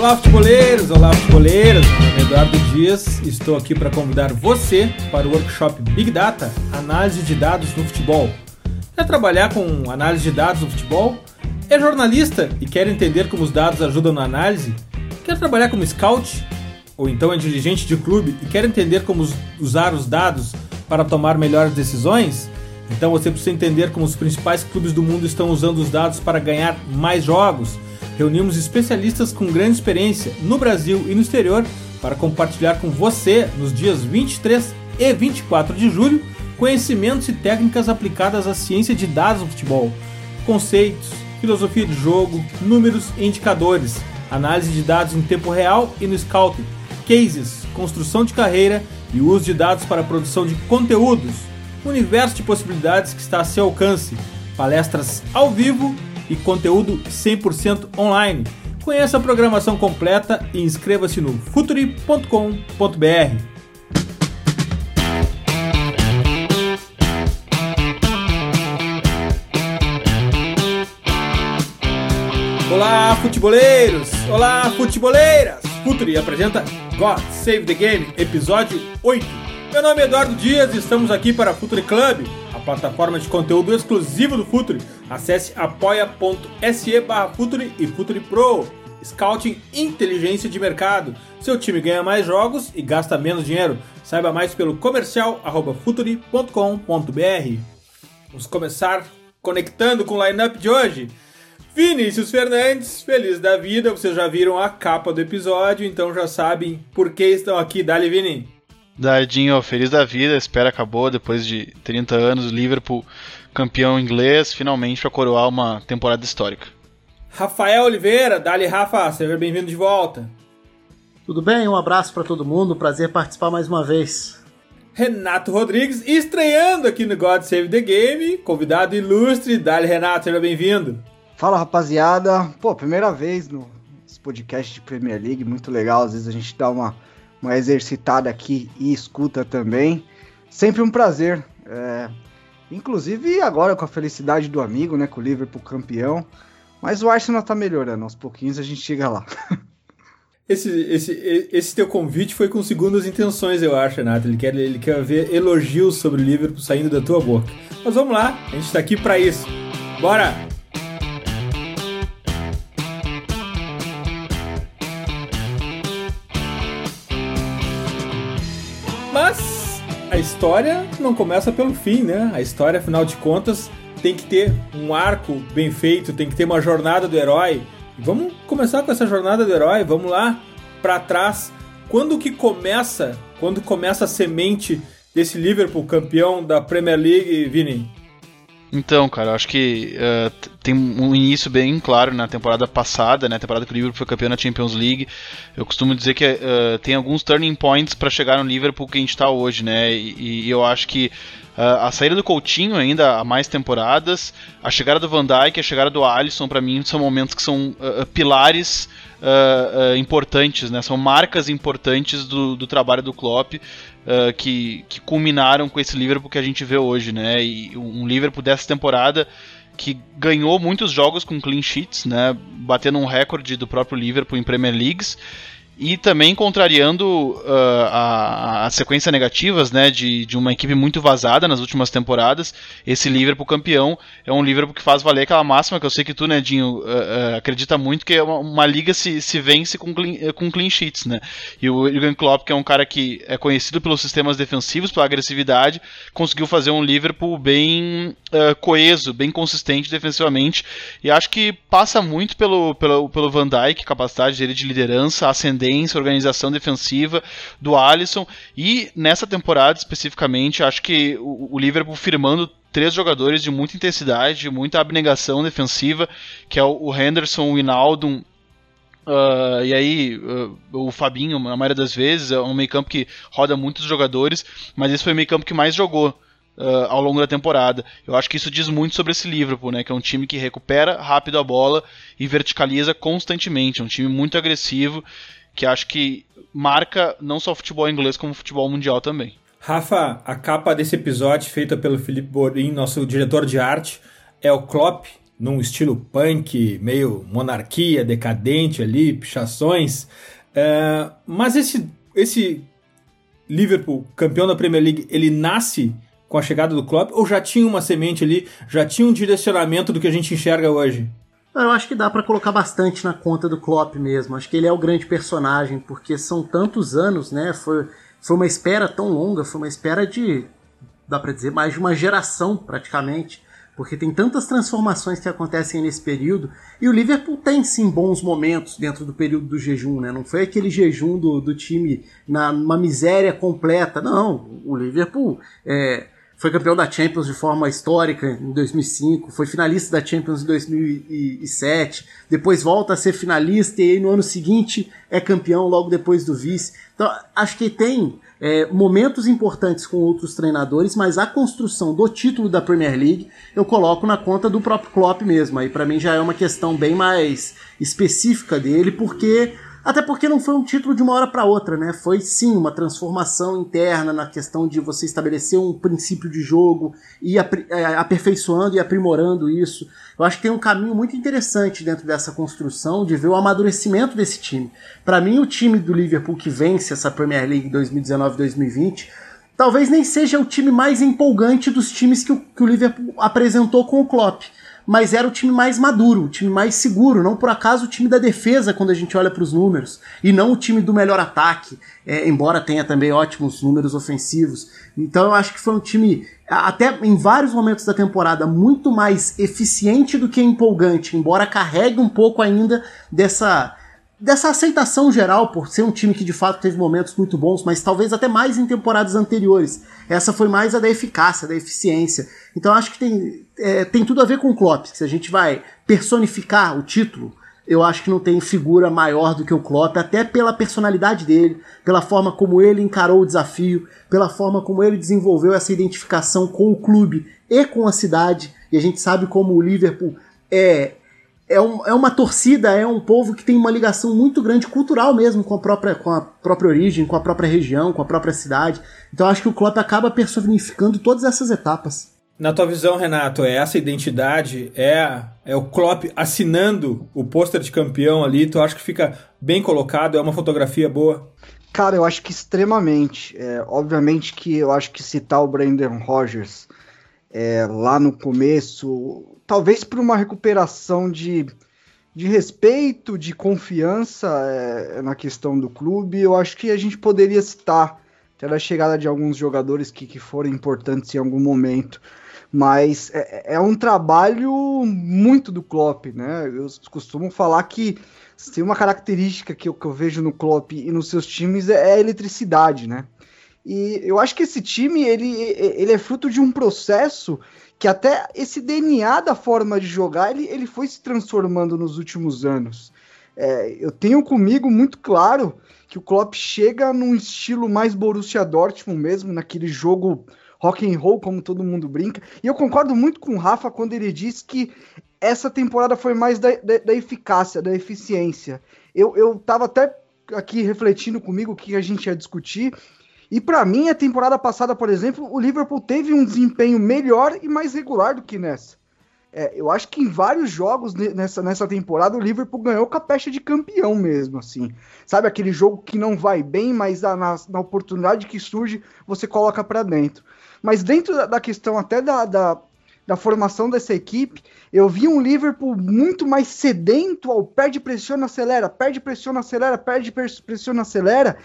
Olá, futeboleiros! Olá, futeboleiras! É Eduardo Dias estou aqui para convidar você para o workshop Big Data Análise de Dados no Futebol. Quer trabalhar com análise de dados no futebol? É jornalista e quer entender como os dados ajudam na análise? Quer trabalhar como scout? Ou então é dirigente de clube e quer entender como usar os dados para tomar melhores decisões? Então você precisa entender como os principais clubes do mundo estão usando os dados para ganhar mais jogos reunimos especialistas com grande experiência no Brasil e no exterior para compartilhar com você, nos dias 23 e 24 de julho, conhecimentos e técnicas aplicadas à ciência de dados no futebol, conceitos, filosofia de jogo, números e indicadores, análise de dados em tempo real e no scouting, cases, construção de carreira e uso de dados para a produção de conteúdos, universo de possibilidades que está a seu alcance, palestras ao vivo e conteúdo 100% online. Conheça a programação completa e inscreva-se no futuri.com.br. Olá, futeboleiros! Olá, futeboleiras! Futuri apresenta God Save the Game, episódio 8. Meu nome é Eduardo Dias e estamos aqui para Futuri Club, a plataforma de conteúdo exclusivo do Futuri. Acesse apoia.se barra e Futuri Pro. Scouting Inteligência de Mercado. Seu time ganha mais jogos e gasta menos dinheiro. Saiba mais pelo comercial futuri.com.br. Vamos começar conectando com o lineup de hoje. Vinícius Fernandes, feliz da vida, vocês já viram a capa do episódio, então já sabem por que estão aqui. Dali, Vini. Dadinho, feliz da vida, espera acabou depois de 30 anos, Liverpool campeão inglês, finalmente para coroar uma temporada histórica. Rafael Oliveira, Dali Rafa, seja bem-vindo de volta. Tudo bem? Um abraço para todo mundo, prazer participar mais uma vez. Renato Rodrigues, estreando aqui no God Save the Game, convidado ilustre, Dali Renato, seja bem-vindo. Fala rapaziada, pô, primeira vez no podcast de Premier League, muito legal, às vezes a gente dá uma uma exercitada aqui e escuta também. Sempre um prazer. É, inclusive agora com a felicidade do amigo, né? Com o Liverpool campeão. Mas o Arsenal tá melhorando, aos pouquinhos a gente chega lá. Esse, esse, esse teu convite foi com segundas intenções, eu acho, Renato. Ele quer, ele quer ver elogios sobre o Liverpool saindo da tua boca. Mas vamos lá, a gente tá aqui para isso. Bora! História não começa pelo fim, né? A história, afinal de contas, tem que ter um arco bem feito, tem que ter uma jornada do herói. Vamos começar com essa jornada do herói, vamos lá para trás. Quando que começa, quando começa a semente desse Liverpool campeão da Premier League, Vini? Então, cara, eu acho que uh, tem um início bem claro na temporada passada, né? temporada que o Liverpool foi campeão na Champions League. Eu costumo dizer que uh, tem alguns turning points para chegar no Liverpool que a gente está hoje, né? E, e, eu acho que a saída do Coutinho ainda há mais temporadas, a chegada do Van Dijk, a chegada do Alisson, para mim são momentos que são pilares uh, uh, importantes, né? São marcas importantes do, do trabalho do Klopp uh, que, que culminaram com esse Liverpool que a gente vê hoje, né? E um Liverpool dessa temporada que ganhou muitos jogos com clean sheets, né? Batendo um recorde do próprio Liverpool em Premier Leagues e também contrariando uh, a, a, sequência negativas né, de, de uma equipe muito vazada nas últimas temporadas. Esse Liverpool campeão é um Liverpool que faz valer aquela máxima que eu sei que tu, Nedinho, uh, uh, acredita muito, que é uma, uma, liga se, se vence com clean, com clean sheets. Né? E o Jurgen Klopp, que é um cara que é conhecido pelos sistemas defensivos, pela agressividade, conseguiu fazer um Liverpool bem coeso, bem consistente defensivamente. E acho que passa muito pelo, pelo, pelo Van Dijk, capacidade dele de liderança, organização defensiva do Alisson. E nessa temporada especificamente, acho que o, o Liverpool firmando três jogadores de muita intensidade, de muita abnegação defensiva, que é o Henderson, o Inaldo Uh, e aí, uh, o Fabinho, na maioria das vezes, é um meio campo que roda muitos jogadores, mas esse foi o meio campo que mais jogou uh, ao longo da temporada. Eu acho que isso diz muito sobre esse Liverpool, né? Que é um time que recupera rápido a bola e verticaliza constantemente. É um time muito agressivo que acho que marca não só o futebol inglês, como o futebol mundial também. Rafa, a capa desse episódio, feita pelo Felipe Borim, nosso diretor de arte, é o Klopp num estilo punk, meio monarquia, decadente ali, pichações. É, mas esse, esse Liverpool, campeão da Premier League, ele nasce com a chegada do Klopp ou já tinha uma semente ali, já tinha um direcionamento do que a gente enxerga hoje? Eu acho que dá para colocar bastante na conta do Klopp mesmo. Acho que ele é o grande personagem, porque são tantos anos, né? Foi, foi uma espera tão longa, foi uma espera de, dá para dizer, mais de uma geração praticamente porque tem tantas transformações que acontecem nesse período, e o Liverpool tem sim bons momentos dentro do período do jejum, né? Não foi aquele jejum do, do time na, numa miséria completa, não. O Liverpool é, foi campeão da Champions de forma histórica em 2005, foi finalista da Champions em 2007, depois volta a ser finalista e aí no ano seguinte é campeão logo depois do vice. Então, acho que tem é, momentos importantes com outros treinadores, mas a construção do título da Premier League eu coloco na conta do próprio Klopp mesmo. Aí para mim já é uma questão bem mais específica dele, porque até porque não foi um título de uma hora para outra, né? Foi sim uma transformação interna na questão de você estabelecer um princípio de jogo e é, aperfeiçoando e aprimorando isso. Eu acho que tem um caminho muito interessante dentro dessa construção de ver o amadurecimento desse time. Para mim, o time do Liverpool que vence essa Premier League 2019-2020 talvez nem seja o time mais empolgante dos times que o, que o Liverpool apresentou com o Klopp mas era o time mais maduro, o time mais seguro, não por acaso o time da defesa quando a gente olha para os números, e não o time do melhor ataque, é, embora tenha também ótimos números ofensivos. Então eu acho que foi um time, até em vários momentos da temporada, muito mais eficiente do que empolgante, embora carregue um pouco ainda dessa dessa aceitação geral por ser um time que de fato teve momentos muito bons, mas talvez até mais em temporadas anteriores. Essa foi mais a da eficácia, da eficiência. Então acho que tem, é, tem tudo a ver com o Klopp. Se a gente vai personificar o título, eu acho que não tem figura maior do que o Klopp, até pela personalidade dele, pela forma como ele encarou o desafio, pela forma como ele desenvolveu essa identificação com o clube e com a cidade. E a gente sabe como o Liverpool é é, um, é uma torcida, é um povo que tem uma ligação muito grande cultural mesmo com a própria, com a própria origem, com a própria região, com a própria cidade. Então acho que o Klopp acaba personificando todas essas etapas. Na tua visão, Renato, é essa identidade, é, é o Klopp assinando o pôster de campeão ali, tu acha que fica bem colocado, é uma fotografia boa? Cara, eu acho que extremamente. É, obviamente que eu acho que citar o Brandon Rogers é, lá no começo, talvez por uma recuperação de, de respeito, de confiança é, na questão do clube, eu acho que a gente poderia citar a chegada de alguns jogadores que, que foram importantes em algum momento. Mas é, é um trabalho muito do Klopp, né? Eu costumo falar que tem uma característica que eu, que eu vejo no Klopp e nos seus times é a eletricidade, né? E eu acho que esse time ele, ele é fruto de um processo que até esse DNA da forma de jogar ele, ele foi se transformando nos últimos anos. É, eu tenho comigo muito claro que o Klopp chega num estilo mais Borussia Dortmund mesmo, naquele jogo rock and roll, como todo mundo brinca. E eu concordo muito com o Rafa quando ele diz que essa temporada foi mais da, da, da eficácia, da eficiência. Eu, eu tava até aqui refletindo comigo o que a gente ia discutir. E para mim, a temporada passada, por exemplo, o Liverpool teve um desempenho melhor e mais regular do que nessa. É, eu acho que em vários jogos nessa, nessa temporada o Liverpool ganhou com a pecha de campeão mesmo, assim. Sabe aquele jogo que não vai bem, mas na, na oportunidade que surge você coloca para dentro. Mas dentro da, da questão até da, da, da, formação dessa equipe, eu vi um Liverpool muito mais sedento ao perde, pressiona, acelera, perde, pressiona, acelera, perde, pressiona, acelera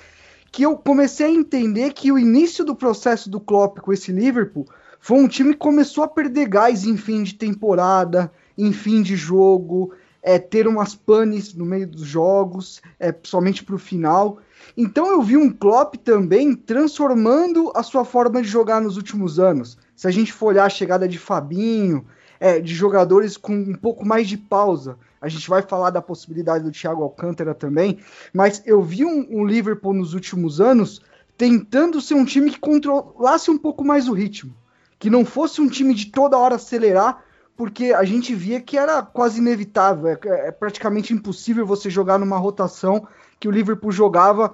que eu comecei a entender que o início do processo do Klopp com esse Liverpool foi um time que começou a perder gás em fim de temporada, em fim de jogo, é, ter umas panes no meio dos jogos, é, somente para o final. Então eu vi um Klopp também transformando a sua forma de jogar nos últimos anos. Se a gente for olhar a chegada de Fabinho, é, de jogadores com um pouco mais de pausa, a gente vai falar da possibilidade do Thiago Alcântara também, mas eu vi um, um Liverpool nos últimos anos tentando ser um time que controlasse um pouco mais o ritmo, que não fosse um time de toda hora acelerar, porque a gente via que era quase inevitável, é, é praticamente impossível você jogar numa rotação que o Liverpool jogava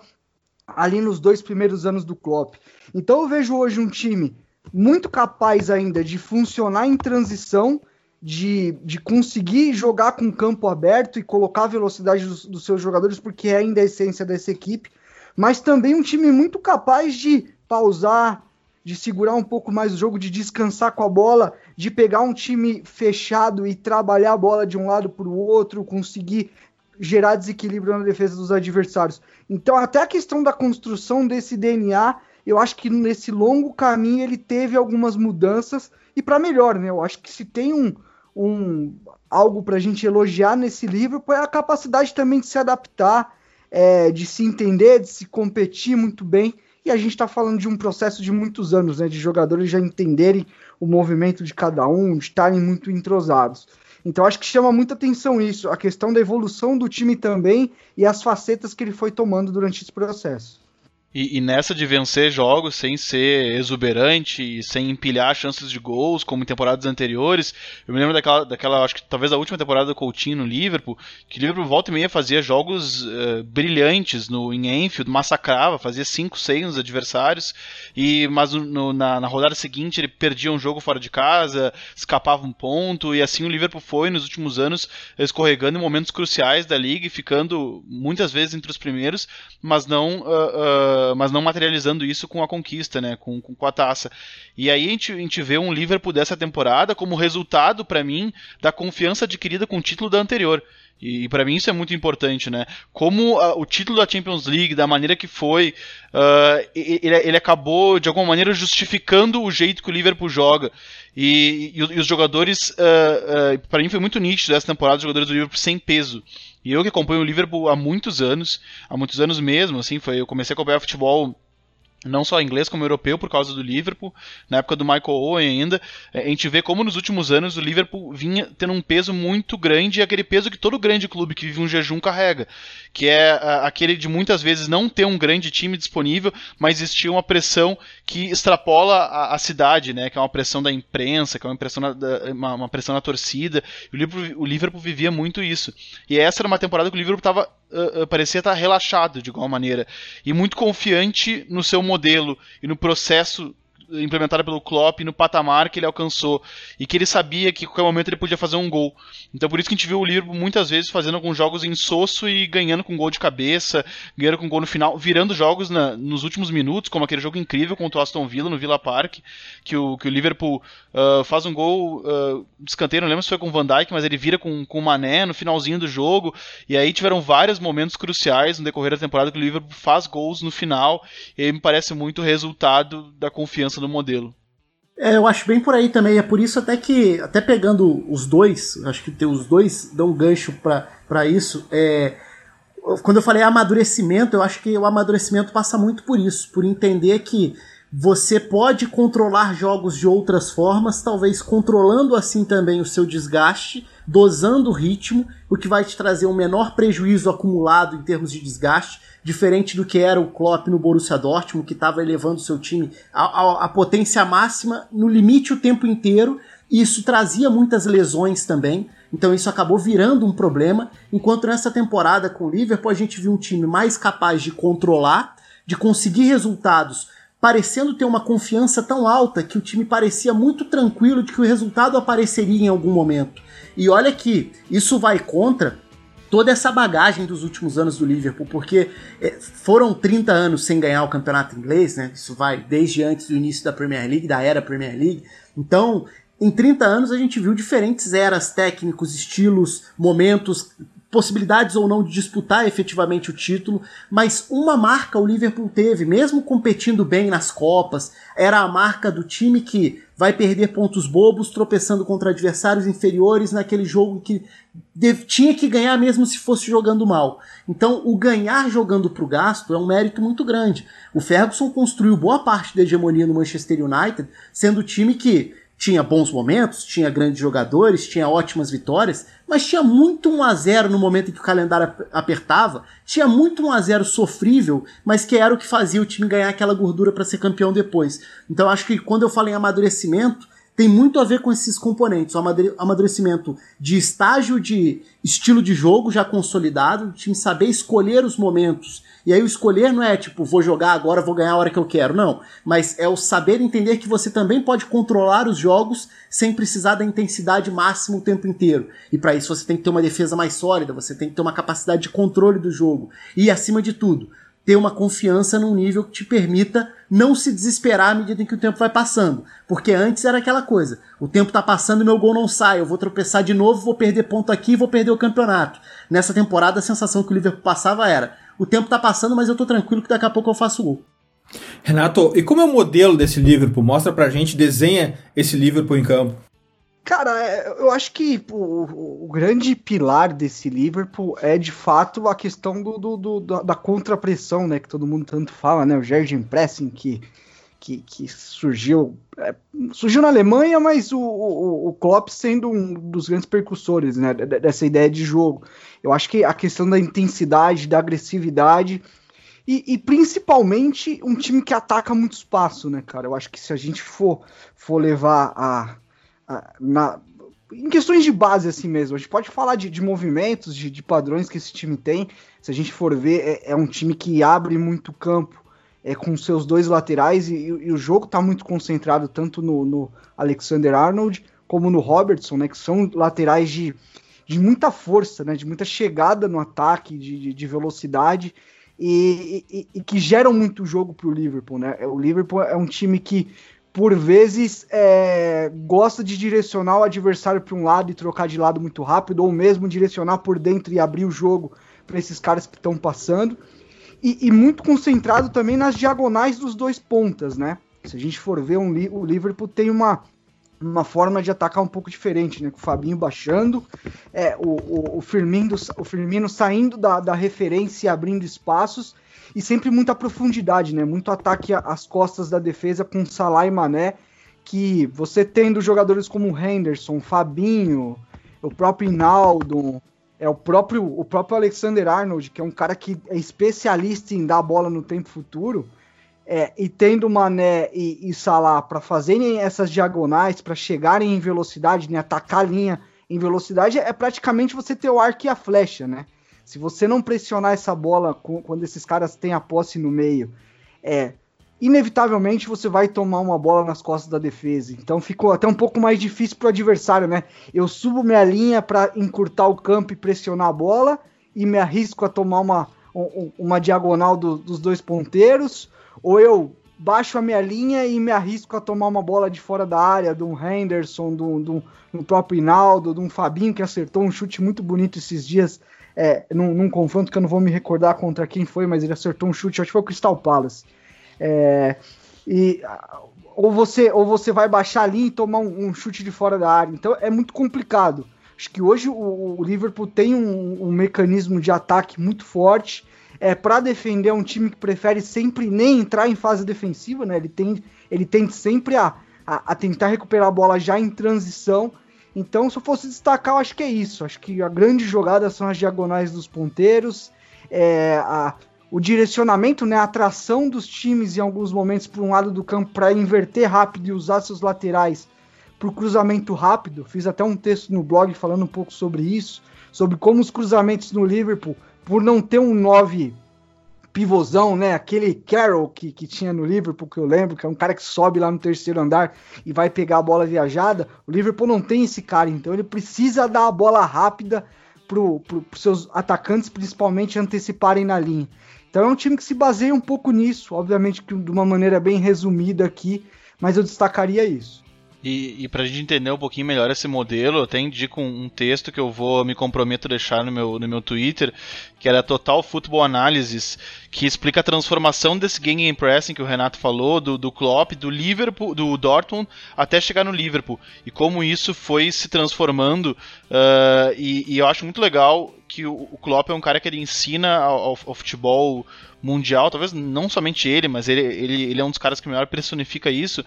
ali nos dois primeiros anos do Klopp. Então eu vejo hoje um time muito capaz ainda de funcionar em transição de, de conseguir jogar com campo aberto e colocar a velocidade dos, dos seus jogadores, porque é ainda a essência dessa equipe, mas também um time muito capaz de pausar, de segurar um pouco mais o jogo, de descansar com a bola, de pegar um time fechado e trabalhar a bola de um lado para o outro, conseguir gerar desequilíbrio na defesa dos adversários. Então, até a questão da construção desse DNA, eu acho que nesse longo caminho ele teve algumas mudanças e para melhor, né? Eu acho que se tem um, um algo para a gente elogiar nesse livro foi a capacidade também de se adaptar, é, de se entender, de se competir muito bem. E a gente está falando de um processo de muitos anos, né? De jogadores já entenderem o movimento de cada um, de estarem muito entrosados. Então acho que chama muita atenção isso, a questão da evolução do time também e as facetas que ele foi tomando durante esse processo. E, e, nessa de vencer jogos sem ser exuberante, sem empilhar chances de gols, como em temporadas anteriores, eu me lembro daquela, daquela acho que talvez a última temporada do Coutinho no Liverpool, que o Liverpool volta e meia fazia jogos uh, brilhantes no, em Enfield, massacrava, fazia 5, 6 nos adversários, e mas no, na, na, rodada seguinte ele perdia um jogo fora de casa, escapava um ponto, e assim o Liverpool foi nos últimos anos escorregando em momentos cruciais da liga e ficando muitas vezes entre os primeiros, mas não. Uh, uh, mas não materializando isso com a conquista, né, com, com, a taça. E aí a gente, a gente vê um Liverpool dessa temporada como resultado, para mim, da confiança adquirida com o título da anterior. E, e para mim isso é muito importante, né? Como uh, o título da Champions League, da maneira que foi, uh, ele, ele, acabou de alguma maneira justificando o jeito que o Liverpool joga. E, e, e os jogadores, uh, uh para mim foi muito nítido essa temporada, os jogadores do Liverpool sem peso. E eu que acompanho o Liverpool há muitos anos, há muitos anos mesmo, assim, foi, eu comecei a acompanhar futebol não só inglês como europeu por causa do Liverpool, na época do Michael Owen ainda, é, a gente vê como nos últimos anos o Liverpool vinha tendo um peso muito grande, e aquele peso que todo grande clube que vive um jejum carrega, que é aquele de muitas vezes não ter um grande time disponível, mas existir uma pressão que extrapola a, a cidade, né, que é uma pressão da imprensa, que é uma pressão na, da, uma, uma, pressão na torcida, o Liverpool, o Liverpool vivia muito isso, e essa era uma temporada que o Liverpool estava uh, parecia estar relaxado de alguma maneira e muito confiante no seu modelo e no processo implementada pelo Klopp no patamar que ele alcançou e que ele sabia que a qualquer momento ele podia fazer um gol. Então por isso que a gente viu o Liverpool muitas vezes fazendo alguns jogos em soço e ganhando com gol de cabeça, ganhando com gol no final, virando jogos na, nos últimos minutos, como aquele jogo incrível contra o Aston Villa no Villa Park, que o, que o Liverpool uh, faz um gol uh, de escanteio, não lembro se foi com o Van Dijk, mas ele vira com, com o Mané no finalzinho do jogo, e aí tiveram vários momentos cruciais no decorrer da temporada que o Liverpool faz gols no final, e me parece muito resultado da confiança do modelo. É, eu acho bem por aí também. É por isso até que, até pegando os dois, acho que os dois dão um gancho para isso. É, quando eu falei amadurecimento, eu acho que o amadurecimento passa muito por isso, por entender que você pode controlar jogos de outras formas, talvez controlando assim também o seu desgaste, dosando o ritmo, o que vai te trazer um menor prejuízo acumulado em termos de desgaste diferente do que era o Klopp no Borussia Dortmund, que estava elevando seu time à, potência máxima no limite o tempo inteiro, e isso trazia muitas lesões também. Então isso acabou virando um problema, enquanto nessa temporada com o Liverpool a gente viu um time mais capaz de controlar, de conseguir resultados, parecendo ter uma confiança tão alta que o time parecia muito tranquilo de que o resultado apareceria em algum momento. E olha que isso vai contra toda essa bagagem dos últimos anos do Liverpool, porque é, foram 30 anos sem ganhar o campeonato inglês, né? Isso vai desde antes do início da Premier League, da era Premier League. Então, em 30 anos a gente viu diferentes eras técnicos, estilos, momentos, possibilidades ou não de disputar efetivamente o título, mas uma marca o Liverpool teve, mesmo competindo bem nas Copas, era a marca do time que vai perder pontos bobos tropeçando contra adversários inferiores naquele jogo que tinha que ganhar mesmo se fosse jogando mal. Então, o ganhar jogando para o gasto é um mérito muito grande. O Ferguson construiu boa parte da hegemonia no Manchester United, sendo o time que tinha bons momentos, tinha grandes jogadores, tinha ótimas vitórias, mas tinha muito 1 a 0 no momento em que o calendário apertava, tinha muito 1 a 0 sofrível, mas que era o que fazia o time ganhar aquela gordura para ser campeão depois. Então acho que quando eu falo em amadurecimento, tem muito a ver com esses componentes, o amadurecimento de estágio de estilo de jogo já consolidado, o time saber escolher os momentos E aí o escolher não é tipo, vou jogar agora, vou ganhar a hora que eu quero, não. Mas é o saber entender que você também pode controlar os jogos sem precisar da intensidade máxima o tempo inteiro. E para isso você tem que ter uma defesa mais sólida, você tem que ter uma capacidade de controle do jogo. E acima de tudo, ter uma confiança num nível que te permita não se desesperar à medida em que o tempo vai passando. Porque antes era aquela coisa: o tempo tá passando e meu gol não sai, eu vou tropeçar de novo, vou perder ponto aqui vou perder o campeonato. Nessa temporada a sensação que o Liverpool passava era: o tempo tá passando, mas eu tô tranquilo que daqui a pouco eu faço gol. Renato, e como é o modelo desse Liverpool? Mostra pra gente, desenha esse Liverpool em campo. Cara, é, eu acho que o, o, grande pilar desse Liverpool é de fato a questão do, do, do da contrapressão, né? Que todo mundo tanto fala, né? O Gergen Pressing que, que, que surgiu é, surgiu na Alemanha, mas o, o, o Klopp sendo um dos grandes percussores né, dessa ideia de jogo. Eu acho que a questão da intensidade, da agressividade e, e, principalmente um time que ataca muito espaço, né, cara? Eu acho que se a gente for, for levar a na, em questões de base assim mesmo. A gente pode falar de, de movimentos, de, de, padrões que esse time tem. Se a gente for ver, é, é um time que abre muito campo é, com seus dois laterais e, e o jogo está muito concentrado tanto no, no, Alexander Arnold como no Robertson, né, que são laterais de, de muita força, né, de muita chegada no ataque, de, de velocidade e, e, e, que geram muito jogo para o Liverpool. Né? O Liverpool é um time que por vezes é, gosta de direcionar o adversário para um lado e trocar de lado muito rápido, ou mesmo direcionar por dentro e abrir o jogo para esses caras que estão passando. E, e, muito concentrado também nas diagonais dos dois pontas, né? Se a gente for ver, um, o Liverpool tem uma, uma forma de atacar um pouco diferente, né? Com o Fabinho baixando, é, o, o, o, Firmino, o Firmino saindo da, da referência e abrindo espaços, e sempre muita profundidade, né? Muito ataque às costas da defesa com Salah e Mané, que você tendo jogadores como Henderson, Fabinho, o próprio Inaldo, é o próprio o próprio Alexander Arnold, que é um cara que é especialista em dar a bola no tempo futuro, é, e tendo Mané e, e Salah para fazerem essas diagonais, para chegarem em velocidade, né, atacar a linha em velocidade, é praticamente você ter o arco e a flecha, né? Se você não pressionar essa bola quando esses caras têm a posse no meio, é inevitavelmente você vai tomar uma bola nas costas da defesa. Então ficou até um pouco mais difícil para o adversário, né? Eu subo minha linha para encurtar o campo e pressionar a bola e me arrisco a tomar uma, uma diagonal do, dos dois ponteiros, ou eu baixo a minha linha e me arrisco a tomar uma bola de fora da área, de um Henderson, do, do, do próprio Hinaldo, de um Fabinho que acertou um chute muito bonito esses dias é, num, num, confronto que eu não vou me recordar contra quem foi, mas ele acertou um chute, acho que foi o Crystal Palace. É, e ou você ou você vai baixar ali e tomar um, um, chute de fora da área. Então é muito complicado. Acho que hoje o, o Liverpool tem um, um, mecanismo de ataque muito forte. É para defender um time que prefere sempre nem entrar em fase defensiva, né? Ele tem ele tende sempre a, a, a tentar recuperar a bola já em transição então, se eu fosse destacar, eu acho que é isso. Acho que a grande jogada são as diagonais dos ponteiros, é, a, o direcionamento, né, a atração dos times em alguns momentos para um lado do campo para inverter rápido e usar seus laterais para o cruzamento rápido. Fiz até um texto no blog falando um pouco sobre isso, sobre como os cruzamentos no Liverpool, por não ter um 9 pivôzão, né? Aquele Carroll que, que tinha no Liverpool, que eu lembro, que é um cara que sobe lá no terceiro andar e vai pegar a bola viajada. O Liverpool não tem esse cara, então ele precisa dar a bola rápida para os seus atacantes, principalmente, anteciparem na linha. Então é um time que se baseia um pouco nisso, obviamente que de uma maneira bem resumida aqui, mas eu destacaria isso. E, e para a gente entender um pouquinho melhor esse modelo, eu até indico um, um, texto que eu vou me comprometo a deixar no meu, no meu Twitter, que era Total Football Analysis, que explica a transformação desse game pressing que o Renato falou, do, do Klopp, do Liverpool, do Dortmund, até chegar no Liverpool, e como isso foi se transformando, uh, e, e, eu acho muito legal que o, o Klopp é um cara que ele ensina ao, ao futebol mundial, talvez não somente ele, mas ele, ele, ele é um dos caras que melhor personifica isso,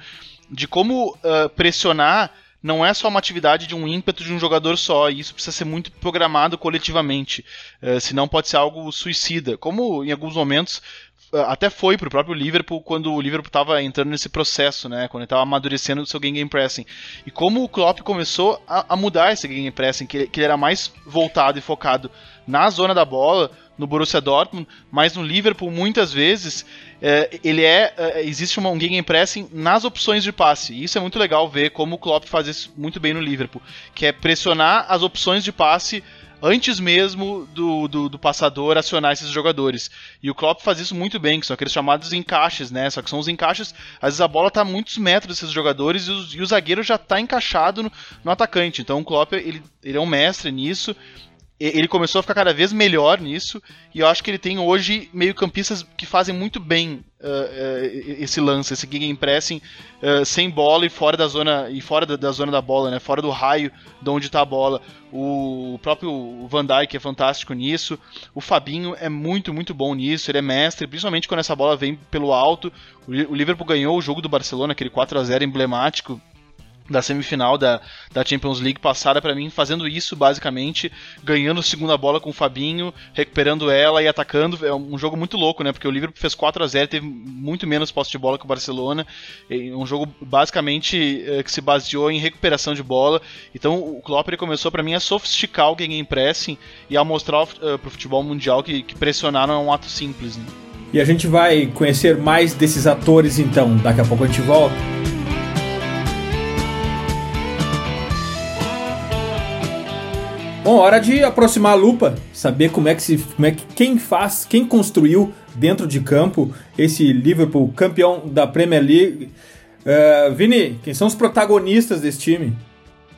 de como uh, pressionar não é só uma atividade de um ímpeto de um jogador só, e isso precisa ser muito programado coletivamente, uh, senão pode ser algo suicida. Como em alguns momentos uh, até foi para o próprio Liverpool quando o Liverpool estava entrando nesse processo, né, quando estava amadurecendo o seu game pressing. E como o Klopp começou a, a mudar esse game pressing, que, que ele era mais voltado e focado na zona da bola no Borussia Dortmund, mas no Liverpool muitas vezes é, ele é, é existe um gegenpressing nas opções de passe. E isso é muito legal ver como o Klopp faz isso muito bem no Liverpool, que é pressionar as opções de passe antes mesmo do, do, do, passador acionar esses jogadores. E o Klopp faz isso muito bem, que são aqueles chamados encaixes, né? Só que são os encaixes, às vezes a bola está a muitos metros desses jogadores e, os, e o zagueiro já está encaixado no, no, atacante. Então o Klopp ele, ele é um mestre nisso ele começou a ficar cada vez melhor nisso, e eu acho que ele tem hoje meio-campistas que fazem muito bem uh, uh, esse lance, esse gegenpressing uh, sem bola e fora da zona e fora da, da, zona da bola, né? Fora do raio de onde está a bola. O, o próprio Van Dijk é fantástico nisso. O Fabinho é muito, muito bom nisso. Ele é mestre, principalmente quando essa bola vem pelo alto. O, o Liverpool ganhou o jogo do Barcelona, aquele 4 a 0 emblemático da semifinal da, da Champions League passada para mim, fazendo isso basicamente, ganhando segunda bola com o Fabinho, recuperando ela e atacando. É um jogo muito louco, né? Porque o Liverpool fez 4 a 0 teve muito menos posse de bola que o Barcelona. Um jogo basicamente é, que se baseou em recuperação de bola. Então o Klopp começou para mim a sofisticar o gegenpressing e a mostrar uh, pro futebol mundial que, que pressionar não é um ato simples. Né? E a gente vai conhecer mais desses atores então. Daqui a pouco a gente volta. Bom, hora de aproximar a lupa, saber como é que se, como é que quem faz, quem construiu dentro de campo esse Liverpool campeão da Premier League. Uh, Vini, quem são os protagonistas desse time?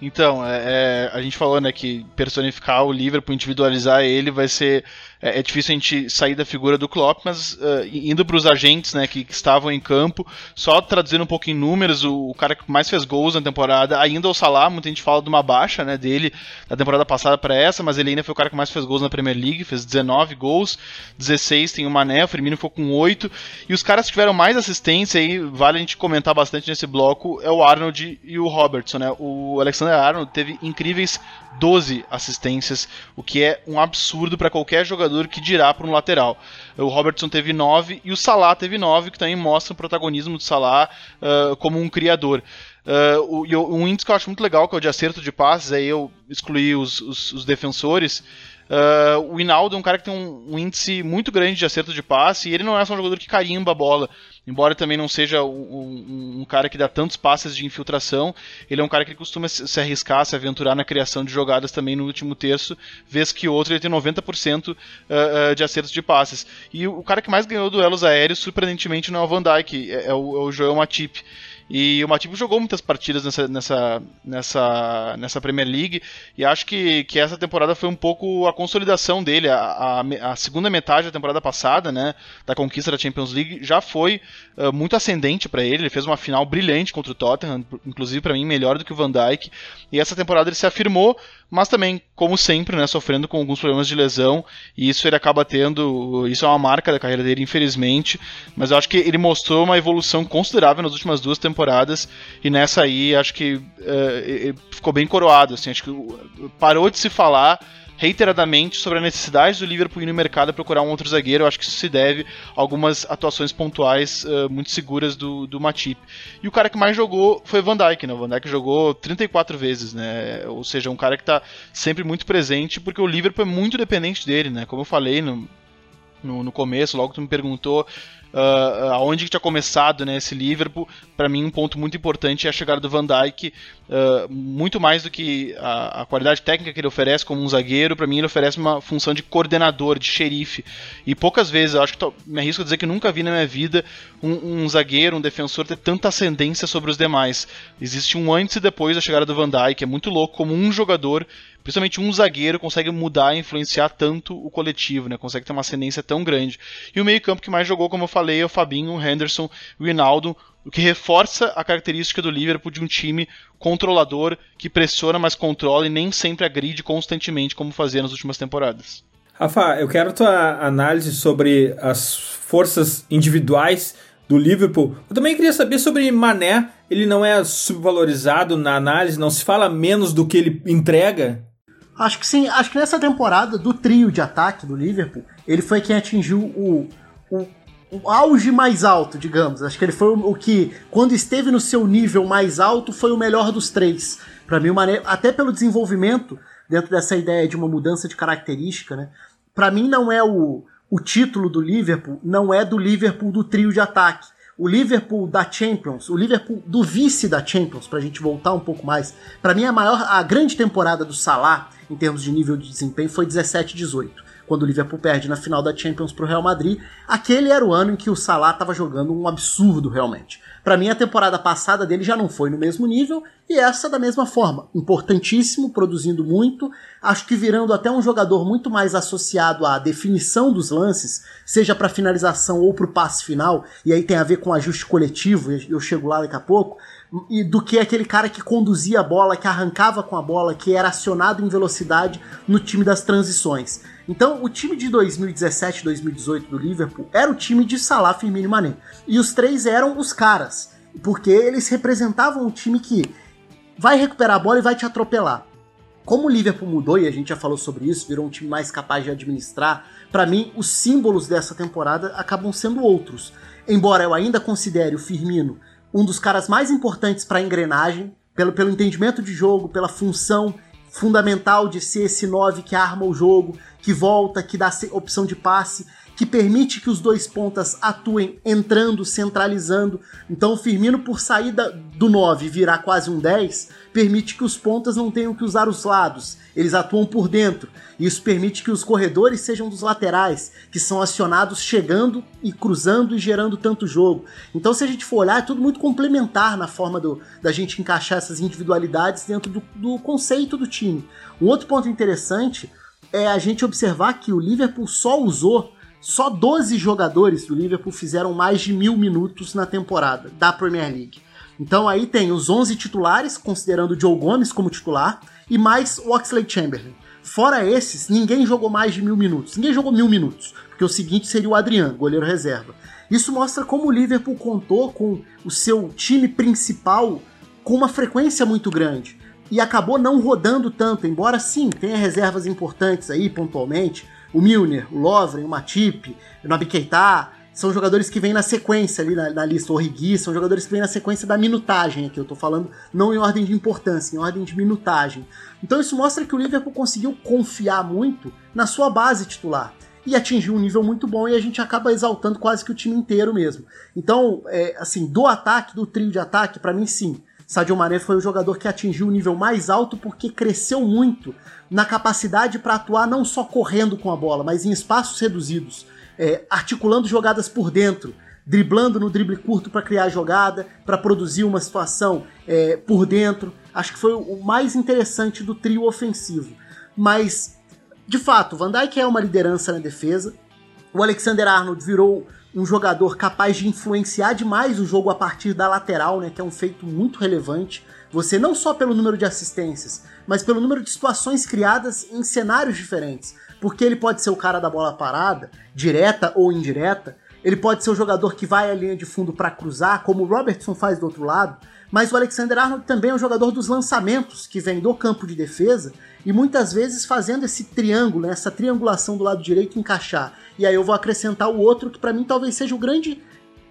Então, é, é, a gente falou né, que personificar o Liverpool, individualizar ele, vai ser é, é, difícil a gente sair da figura do Klopp, mas uh, indo para os agentes né, que, que, estavam em campo, só traduzindo um pouco em números, o, o, cara que mais fez gols na temporada, ainda o Salah, muita gente fala de uma baixa né, dele da temporada passada para essa, mas ele ainda foi o cara que mais fez gols na Premier League, fez 19 gols, 16 tem o Mané, o Firmino ficou com 8, e os caras que tiveram mais assistência, aí vale a gente comentar bastante nesse bloco, é o Arnold e o Robertson. Né? O Alexander Arnold teve incríveis 12 assistências, o que é um absurdo para qualquer jogador que dirá para um lateral. O Robertson teve 9 e o Salah teve 9, que também mostra o protagonismo do Salah uh, como um criador. Uh, o, um índice que eu acho muito legal, que é o de acerto de passes, aí eu excluí os, os, os defensores. Uh, o Hinaldo é um cara que tem um, um, índice muito grande de acerto de passe e ele não é só um jogador que carimba a bola. Embora também não seja um, um, cara que dá tantos passes de infiltração, ele é um cara que costuma se arriscar, se aventurar na criação de jogadas também no último terço, vez que outro ele tem 90% uh, uh, de acertos de passes. E o, o cara que mais ganhou duelos aéreos, surpreendentemente, não é o Van Dyke, é, é, o, é o Joel Matip. E o Matip jogou muitas partidas nessa, nessa, nessa, nessa Premier League e acho que, que essa temporada foi um pouco a consolidação dele. A, a, a segunda metade da temporada passada, né, da conquista da Champions League, já foi uh, muito ascendente para ele. Ele fez uma final brilhante contra o Tottenham, inclusive para mim melhor do que o Van Dijk. E essa temporada ele se afirmou, mas também, como sempre, né, sofrendo com alguns problemas de lesão, e isso ele acaba tendo, isso é uma marca da carreira dele, infelizmente, mas eu acho que ele mostrou uma evolução considerável nas últimas duas temporadas, e nessa aí acho que uh, ficou bem coroado, assim, acho que parou de se falar reiteradamente sobre a necessidade do Liverpool ir no mercado procurar um outro zagueiro. Eu acho que isso se deve a algumas atuações pontuais uh, muito seguras do, do Matip. E o cara que mais jogou foi Van Dijk, né? O Van Dijk jogou 34 vezes, né? Ou seja, um cara que está sempre muito presente porque o Liverpool é muito dependente dele, né? Como eu falei no, no, no começo, logo tu me perguntou uh, aonde que tinha começado né, esse Liverpool. Para mim, um ponto muito importante é a chegada do Van Dijk, uh, muito mais do que a, a, qualidade técnica que ele oferece como um zagueiro. Para mim, ele oferece uma função de coordenador, de xerife. E poucas vezes, eu acho que tô, me arrisco a dizer que nunca vi na minha vida um, um, zagueiro, um defensor ter tanta ascendência sobre os demais. Existe um antes e depois da chegada do Van Dijk. É muito louco como um jogador principalmente um zagueiro consegue mudar e influenciar tanto o coletivo, né? Consegue ter uma ascendência tão grande. E o meio-campo que mais jogou, como eu falei, é o Fabinho, o Henderson, o Rinaldo, o que reforça a característica do Liverpool de um time controlador que pressiona, mas controla e nem sempre agride constantemente como fazia nas últimas temporadas. Rafa, eu quero tua análise sobre as forças individuais do Liverpool. Eu também queria saber sobre Mané. Ele não é subvalorizado na análise, não se fala menos do que ele entrega? Acho que sim, acho que nessa temporada do trio de ataque do Liverpool, ele foi quem atingiu o, o, o auge mais alto, digamos. Acho que ele foi o, o, que, quando esteve no seu nível mais alto, foi o melhor dos três. Para mim, até pelo desenvolvimento, dentro dessa ideia de uma mudança de característica, né? para mim não é o, o título do Liverpool, não é do Liverpool do trio de ataque. O Liverpool da Champions, o Liverpool do vice da Champions, pra gente voltar um pouco mais. Para mim a maior a grande temporada do Salah em termos de nível de desempenho foi 17 18 quando o Liverpool perde na final da Champions para o Real Madrid. Aquele era o ano em que o Salah estava jogando um absurdo realmente. Para mim, a temporada passada dele já não foi no mesmo nível e essa da mesma forma. Importantíssimo, produzindo muito. Acho que virando até um jogador muito mais associado à definição dos lances, seja para finalização ou para o passe final, e aí tem a ver com ajuste coletivo, eu chego lá daqui a pouco e do que aquele cara que conduzia a bola, que arrancava com a bola, que era acionado em velocidade no time das transições. Então, o time de 2017 2018 do Liverpool era o time de Salah, Firmino e Mané. E os três eram os caras, porque eles representavam um time que vai recuperar a bola e vai te atropelar. Como o Liverpool mudou, e a gente já falou sobre isso, virou um time mais capaz de administrar, para mim, os símbolos dessa temporada acabam sendo outros. Embora eu ainda considere o Firmino um dos caras mais importantes para a engrenagem, pelo, pelo entendimento de jogo, pela função fundamental de ser esse 9 que arma o jogo, que volta, que dá opção de passe, que permite que os dois pontas atuem entrando, centralizando. Então o Firmino, por sair da, do 9 e virar quase um 10, permite que os pontas não tenham que usar os lados, eles atuam por dentro. Isso permite que os corredores sejam dos laterais, que são acionados chegando e cruzando e gerando tanto jogo. Então, se a gente for olhar, é tudo muito complementar na forma do, da gente encaixar essas individualidades dentro do, do conceito do time. Um outro ponto interessante é a gente observar que o Liverpool só usou só 12 jogadores do Liverpool fizeram mais de mil minutos na temporada da Premier League. Então aí tem os 11 titulares, considerando o Joe Gomes como titular, e mais o Oxley Chamberlain. Fora esses, ninguém jogou mais de mil minutos. Ninguém jogou mil minutos, porque o seguinte seria o Adriano, goleiro reserva. Isso mostra como o Liverpool contou com o seu time principal com uma frequência muito grande e acabou não rodando tanto, embora sim tenha reservas importantes aí pontualmente. O Milner, o Lovren, o Matip, o Nabi Keita, são jogadores que vêm na sequência ali na, na lista. O Rigui são jogadores que vêm na sequência da minutagem aqui. Eu tô falando não em ordem de importância, em ordem de minutagem. Então isso mostra que o Liverpool conseguiu confiar muito na sua base titular. E atingiu um nível muito bom e a gente acaba exaltando quase que o time inteiro mesmo. Então, é, assim, do ataque, do trio de ataque, para mim sim. Sadio Mané foi o jogador que atingiu o nível mais alto porque cresceu muito na capacidade para atuar não só correndo com a bola, mas em espaços reduzidos é, articulando jogadas por dentro, driblando no drible curto para criar jogada, para produzir uma situação é, por dentro. Acho que foi o mais interessante do trio ofensivo. Mas, de fato, Van Dijk é uma liderança na defesa. O Alexander Arnold virou um jogador capaz de influenciar demais o jogo a partir da lateral, né, que é um feito muito relevante. Você não só pelo número de assistências, mas pelo número de situações criadas em cenários diferentes porque ele pode ser o cara da bola parada, direta ou indireta, ele pode ser o jogador que vai à linha de fundo para cruzar, como o Robertson faz do outro lado, mas o Alexander Arnold também é o jogador dos lançamentos, que vem do campo de defesa e muitas vezes fazendo esse triângulo, né, essa triangulação do lado direito encaixar. E aí eu vou acrescentar o outro que para mim talvez seja o grande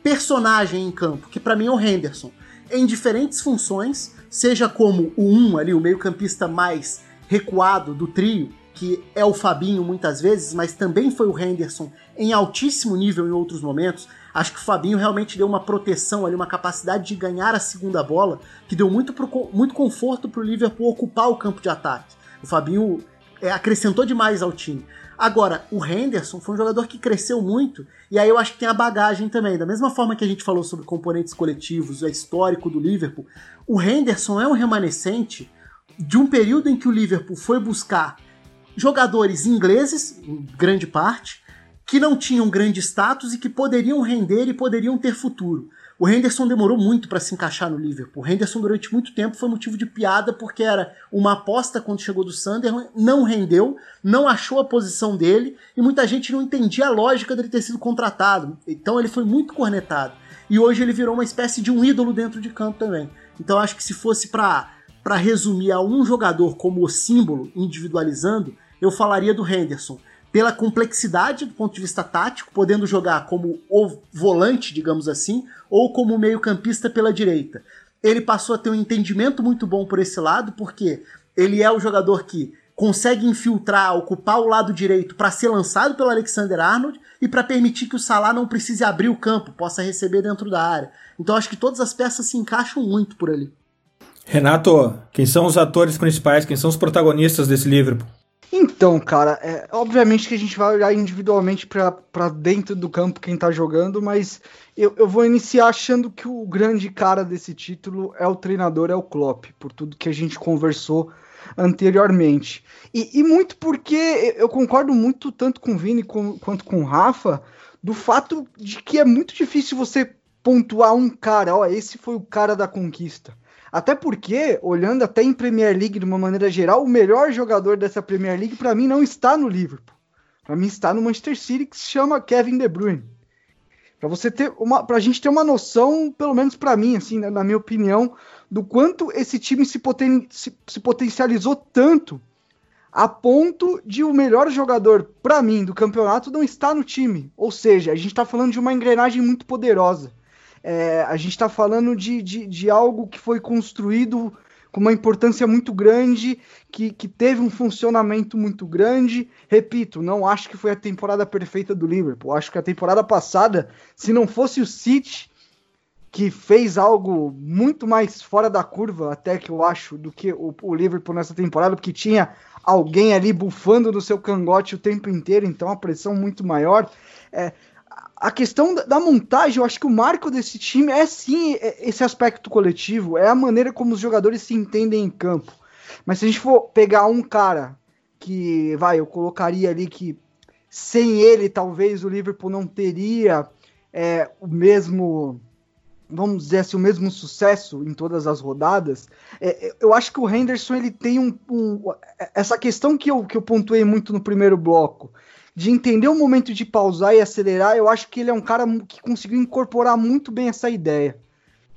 personagem em campo, que para mim é o Henderson. Em diferentes funções, seja como o 1 um ali, o meio-campista mais recuado do trio, que é o Fabinho muitas vezes, mas também foi o Henderson em altíssimo nível em outros momentos. Acho que o Fabinho realmente deu uma proteção ali, uma capacidade de ganhar a segunda bola, que deu muito, pro, muito conforto para o Liverpool ocupar o campo de ataque. O Fabinho é, acrescentou demais ao time. Agora, o Henderson foi um jogador que cresceu muito, e aí eu acho que tem a bagagem também. Da mesma forma que a gente falou sobre componentes coletivos, o histórico do Liverpool, o Henderson é um remanescente de um período em que o Liverpool foi buscar jogadores ingleses, em grande parte, que não tinham grande status e que poderiam render e poderiam ter futuro. O Henderson demorou muito para se encaixar no Liverpool. O Henderson, durante muito tempo, foi motivo de piada porque era uma aposta quando chegou do Sunderland, não rendeu, não achou a posição dele e muita gente não entendia a lógica dele ter sido contratado. Então ele foi muito cornetado. E hoje ele virou uma espécie de um ídolo dentro de campo também. Então acho que se fosse para resumir a um jogador como o símbolo, individualizando, eu falaria do Henderson. Pela complexidade do ponto de vista tático, podendo jogar como o volante, digamos assim, ou como meio-campista pela direita. Ele passou a ter um entendimento muito bom por esse lado, porque ele é o jogador que consegue infiltrar, ocupar o lado direito para ser lançado pelo Alexander Arnold e para permitir que o Salah não precise abrir o campo, possa receber dentro da área. Então acho que todas as peças se encaixam muito por ali. Renato, quem são os atores principais, quem são os protagonistas desse livro? Então, cara, é, obviamente que a gente vai olhar individualmente para dentro do campo quem tá jogando, mas eu, eu vou iniciar achando que o grande cara desse título é o treinador, é o Klopp, por tudo que a gente conversou anteriormente. E, e muito porque eu concordo muito tanto com o Vini com, quanto com o Rafa, do fato de que é muito difícil você pontuar um cara, ó, esse foi o cara da conquista. Até porque, olhando até em Premier League de uma maneira geral, o melhor jogador dessa Premier League para mim não está no Liverpool. Para mim está no Manchester City que se chama Kevin De Bruyne. Para você ter uma, pra gente ter uma noção, pelo menos para mim, assim, na, minha opinião, do quanto esse time se, poten, se, se potencializou tanto a ponto de o melhor jogador, para mim, do campeonato não estar no time. Ou seja, a gente está falando de uma engrenagem muito poderosa. É, a gente está falando de, de, de, algo que foi construído com uma importância muito grande, que, que teve um funcionamento muito grande. Repito, não acho que foi a temporada perfeita do Liverpool. Acho que a temporada passada, se não fosse o City, que fez algo muito mais fora da curva, até que eu acho, do que o, o Liverpool nessa temporada, porque tinha alguém ali bufando no seu cangote o tempo inteiro, então a pressão muito maior. É, a questão da montagem, eu acho que o marco desse time é sim é, esse aspecto coletivo, é a maneira como os jogadores se entendem em campo. Mas se a gente for pegar um cara que, vai, eu colocaria ali que sem ele talvez o Liverpool não teria é, o mesmo, vamos dizer assim, o mesmo sucesso em todas as rodadas. É, é eu acho que o Henderson ele tem um, um, essa questão que eu, que eu pontuei muito no primeiro bloco de entender o momento de pausar e acelerar, eu acho que ele é um cara que conseguiu incorporar muito bem essa ideia.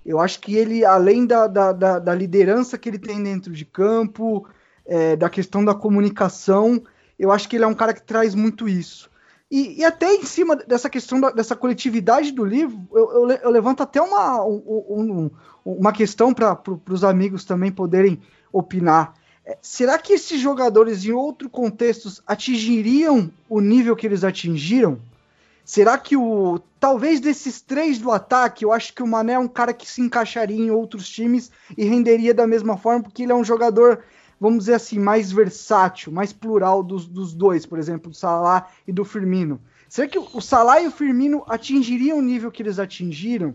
Eu acho que ele, além da, da, da, da liderança que ele tem dentro de campo, é, da questão da comunicação, eu acho que ele é um cara que traz muito isso. E, e até em cima dessa questão da, dessa coletividade do livro, eu, eu, eu levanto até uma, um, um, uma questão para os amigos também poderem opinar. É, será que esses jogadores em outros contextos atingiriam o nível que eles atingiram? Será que o. Talvez desses três do ataque, eu acho que o Mané é um cara que se encaixaria em outros times e renderia da mesma forma, porque ele é um jogador, vamos dizer assim, mais versátil, mais plural dos, dos dois, por exemplo, do Salah e do Firmino. Será que o Salah e o Firmino atingiriam o nível que eles atingiram?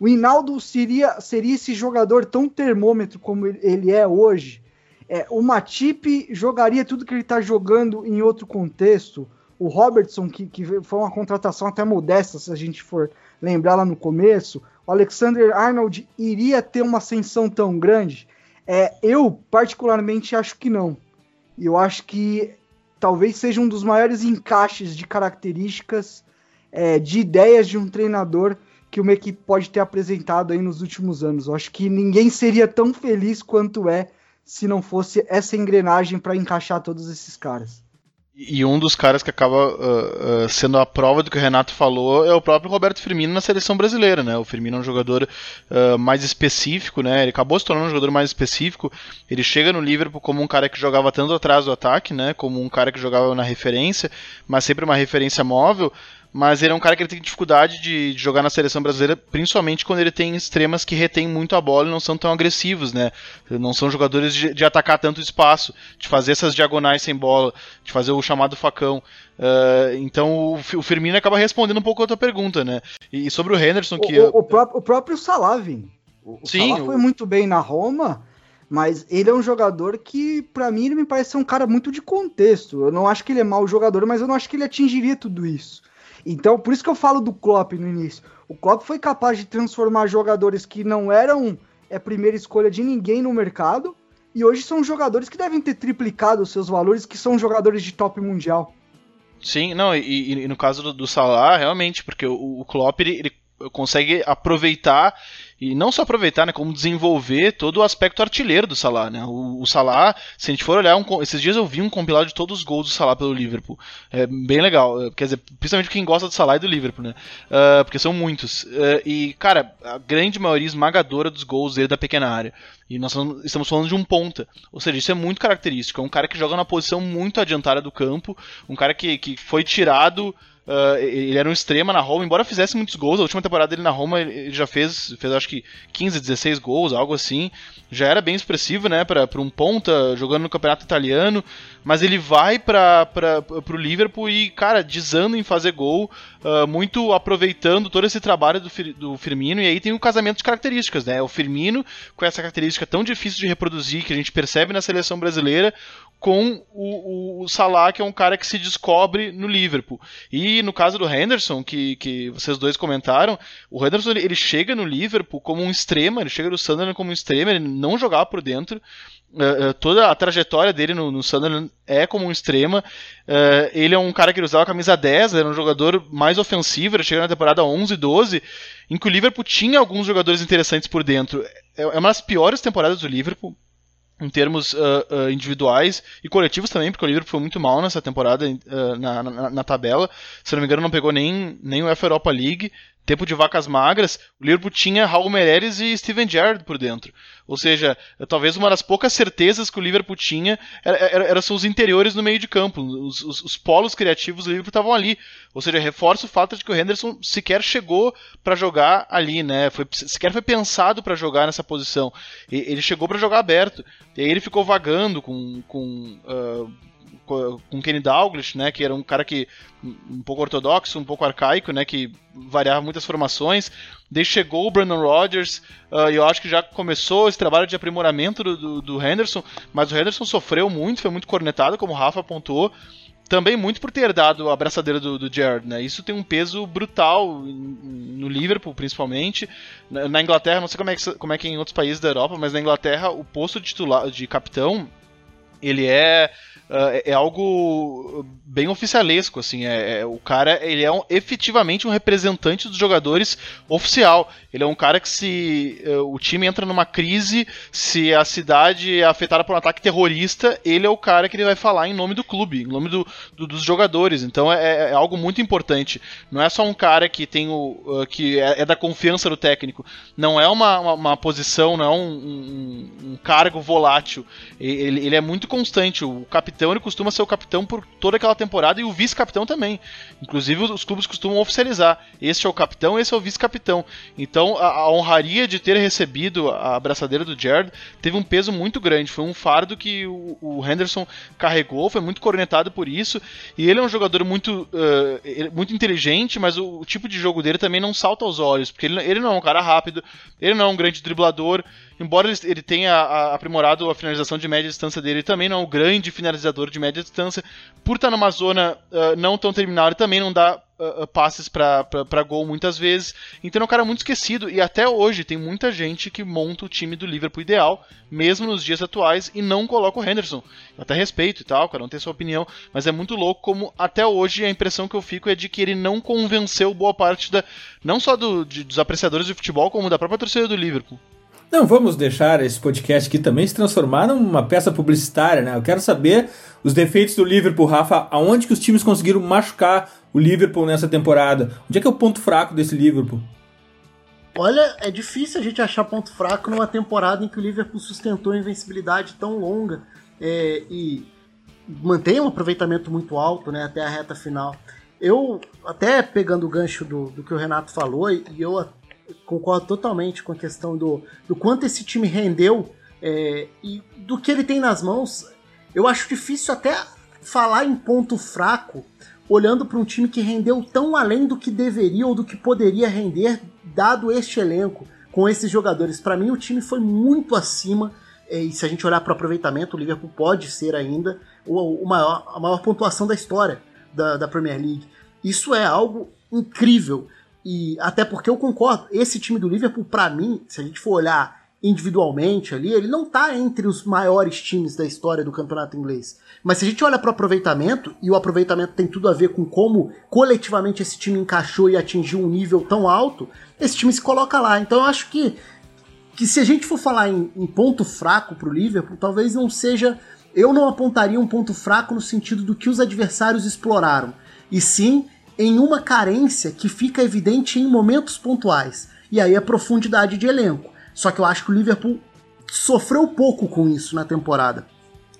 O Hinaldo seria, seria esse jogador tão termômetro como ele é hoje? É, o Matip jogaria tudo que ele está jogando em outro contexto. O Robertson, que, que foi uma contratação até modesta, se a gente for lembrar lá no começo. O Alexander Arnold iria ter uma ascensão tão grande? É, eu, particularmente, acho que não. Eu acho que talvez seja um dos maiores encaixes de características, é, de ideias de um treinador que uma equipe pode ter apresentado aí nos últimos anos. Eu acho que ninguém seria tão feliz quanto é se não fosse essa engrenagem para encaixar todos esses caras. E um dos caras que acaba uh, uh, sendo a prova do que o Renato falou é o próprio Roberto Firmino na seleção brasileira, né? O Firmino é um jogador uh, mais específico, né? Ele acabou se tornando um jogador mais específico. Ele chega no Liverpool como um cara que jogava tanto atrás do ataque, né? Como um cara que jogava na referência, mas sempre uma referência móvel mas ele é um cara que ele tem dificuldade de, de, jogar na seleção brasileira, principalmente quando ele tem extremas que retêm muito a bola e não são tão agressivos, né? Não são jogadores de, de atacar tanto espaço, de fazer essas diagonais sem bola, de fazer o chamado facão. Uh, então o, o, Firmino acaba respondendo um pouco a tua pergunta, né? E, sobre o Henderson, que. O, o, pró o próprio Salavin. O, Sim, Salah foi muito bem na Roma. Mas ele é um jogador que, para mim, ele me parece ser um cara muito de contexto. Eu não acho que ele é mau jogador, mas eu não acho que ele atingiria tudo isso. Então, por isso que eu falo do Klopp no início. O Klopp foi capaz de transformar jogadores que não eram é, primeira escolha de ninguém no mercado e hoje são jogadores que devem ter triplicado os seus valores, que são jogadores de top mundial. Sim, não, e, e no caso do, do Salah, realmente, porque o, o Klopp ele, ele consegue aproveitar e não só aproveitar, né, como desenvolver todo o aspecto artilheiro do Salah, né? O, o Salah, se a gente for olhar, um, esses dias eu vi um compilado de todos os gols do Salah pelo Liverpool. É bem legal, é, quer dizer, principalmente quem gosta do Salah e do Liverpool, né? Uh, porque são muitos. Uh, e, cara, a grande maioria esmagadora dos gols dele da pequena área. E nós estamos falando de um ponta. Ou seja, isso é muito característico. É um cara que joga na posição muito adiantada do campo, um cara que, que foi tirado Uh, ele era um extrema na Roma, embora fizesse muitos gols. A última temporada dele na Roma ele já fez, fez acho que 15, 16 gols, algo assim. Já era bem expressivo, né, para um ponta jogando no campeonato italiano. Mas ele vai para o Liverpool e, cara, desanda em fazer gol, uh, muito aproveitando todo esse trabalho do, do Firmino. E aí tem o um casamento de características, né? O Firmino, com essa característica tão difícil de reproduzir que a gente percebe na seleção brasileira, com o, o, o, Salah, que é um cara que se descobre no Liverpool. E no caso do Henderson, que, que vocês dois comentaram, o Henderson ele, ele chega no Liverpool como um extrema, ele chega no Sunderland como um extrema, ele não jogava por dentro. Uh, uh, toda a trajetória dele no, no, Sunderland é como um extrema. Uh, ele é um cara que usava a camisa 10, era um jogador mais ofensivo, ele chega na temporada 11, 12, em que o Liverpool tinha alguns jogadores interessantes por dentro. É, é uma das piores temporadas do Liverpool em termos uh, uh, individuais e coletivos também, porque o Liverpool foi muito mal nessa temporada uh, na, na, na, tabela. Se não me engano, não pegou nem, nem o F Europa League tempo de vacas magras, o Liverpool tinha Raul Meireles e Steven Gerrard por dentro. Ou seja, talvez uma das poucas certezas que o Liverpool tinha era, era, era os interiores no meio de campo. Os, os, os polos criativos do Liverpool estavam ali. Ou seja, reforça o fato de que o Henderson sequer chegou para jogar ali, né? Foi, sequer foi pensado para jogar nessa posição. E, ele chegou para jogar aberto. E aí ele ficou vagando com, com uh, com Kenny Dalglish, né, que era um cara que um pouco ortodoxo, um pouco arcaico, né, que variava muitas formações. Daí chegou o Brandon Rodgers, uh, e eu acho que já começou esse trabalho de aprimoramento do, do, do, Henderson, mas o Henderson sofreu muito, foi muito cornetado, como o Rafa apontou, também muito por ter dado a abraçadeira do, do Jared, né? Isso tem um peso brutal no Liverpool, principalmente. Na, na Inglaterra, não sei como é, que, como é que é em outros países da Europa, mas na Inglaterra o posto de titular, de capitão, ele é Uh, é algo bem oficialesco, assim, é, é, o cara, ele é um, efetivamente um representante dos jogadores oficial, ele é um cara que se uh, o time entra numa crise, se a cidade é afetada por um ataque terrorista, ele é o cara que ele vai falar em nome do clube, em nome do, do, dos jogadores, então é, é, algo muito importante, não é só um cara que tem o, uh, que é, é, da confiança do técnico, não é uma, uma, uma posição, não é um, um, um cargo volátil, ele, ele é muito constante, o capitão capitão, ele costuma ser o capitão por toda aquela temporada e o vice-capitão também. Inclusive, os clubes costumam oficializar: este é o capitão, esse é o vice-capitão. Então, a, a, honraria de ter recebido a abraçadeira do Jared teve um peso muito grande. Foi um fardo que o, o Henderson carregou, foi muito cornetado por isso. E ele é um jogador muito, uh, muito inteligente, mas o, o, tipo de jogo dele também não salta aos olhos, porque ele, ele não é um cara rápido, ele não é um grande driblador embora ele, tenha aprimorado a finalização de média distância dele, ele também não é um grande finalizador de média distância. Por estar numa zona uh, não tão terminal, ele também não dá uh, passes para gol muitas vezes. Então é um cara muito esquecido. E até hoje tem muita gente que monta o time do Liverpool ideal, mesmo nos dias atuais, e não coloca o Henderson. Eu até respeito e tal, cada um tem sua opinião, mas é muito louco como até hoje a impressão que eu fico é de que ele não convenceu boa parte da. não só do, de, dos apreciadores de futebol, como da própria torcida do Liverpool. Não vamos deixar esse podcast aqui também se transformar numa peça publicitária, né? Eu quero saber os defeitos do Liverpool, Rafa, aonde que os times conseguiram machucar o Liverpool nessa temporada? Onde é que é o ponto fraco desse Liverpool? Olha, é difícil a gente achar ponto fraco numa temporada em que o Liverpool sustentou a invencibilidade tão longa é, e mantém um aproveitamento muito alto né, até a reta final. Eu, até pegando o gancho do, do que o Renato falou, e eu concordo totalmente com a questão do, do quanto esse time rendeu é, e do que ele tem nas mãos. Eu acho difícil até falar em ponto fraco olhando para um time que rendeu tão além do que deveria ou do que poderia render, dado este elenco, com esses jogadores. Para mim, o time foi muito acima. É, e se a gente olhar para o aproveitamento, o Liverpool pode ser ainda o, maior, a maior pontuação da história da, da Premier League. Isso é algo incrível. E até porque eu concordo, esse time do Liverpool, para mim, se a gente for olhar individualmente ali, ele não tá entre os maiores times da história do campeonato inglês. Mas se a gente olha para aproveitamento, e o aproveitamento tem tudo a ver com como coletivamente esse time encaixou e atingiu um nível tão alto, esse time se coloca lá. Então eu acho que, que se a gente for falar em, em ponto fraco para o Liverpool, talvez não seja. Eu não apontaria um ponto fraco no sentido do que os adversários exploraram, e sim em uma carência que fica evidente em momentos pontuais. E aí a profundidade de elenco. Só que eu acho que o Liverpool sofreu pouco com isso na temporada,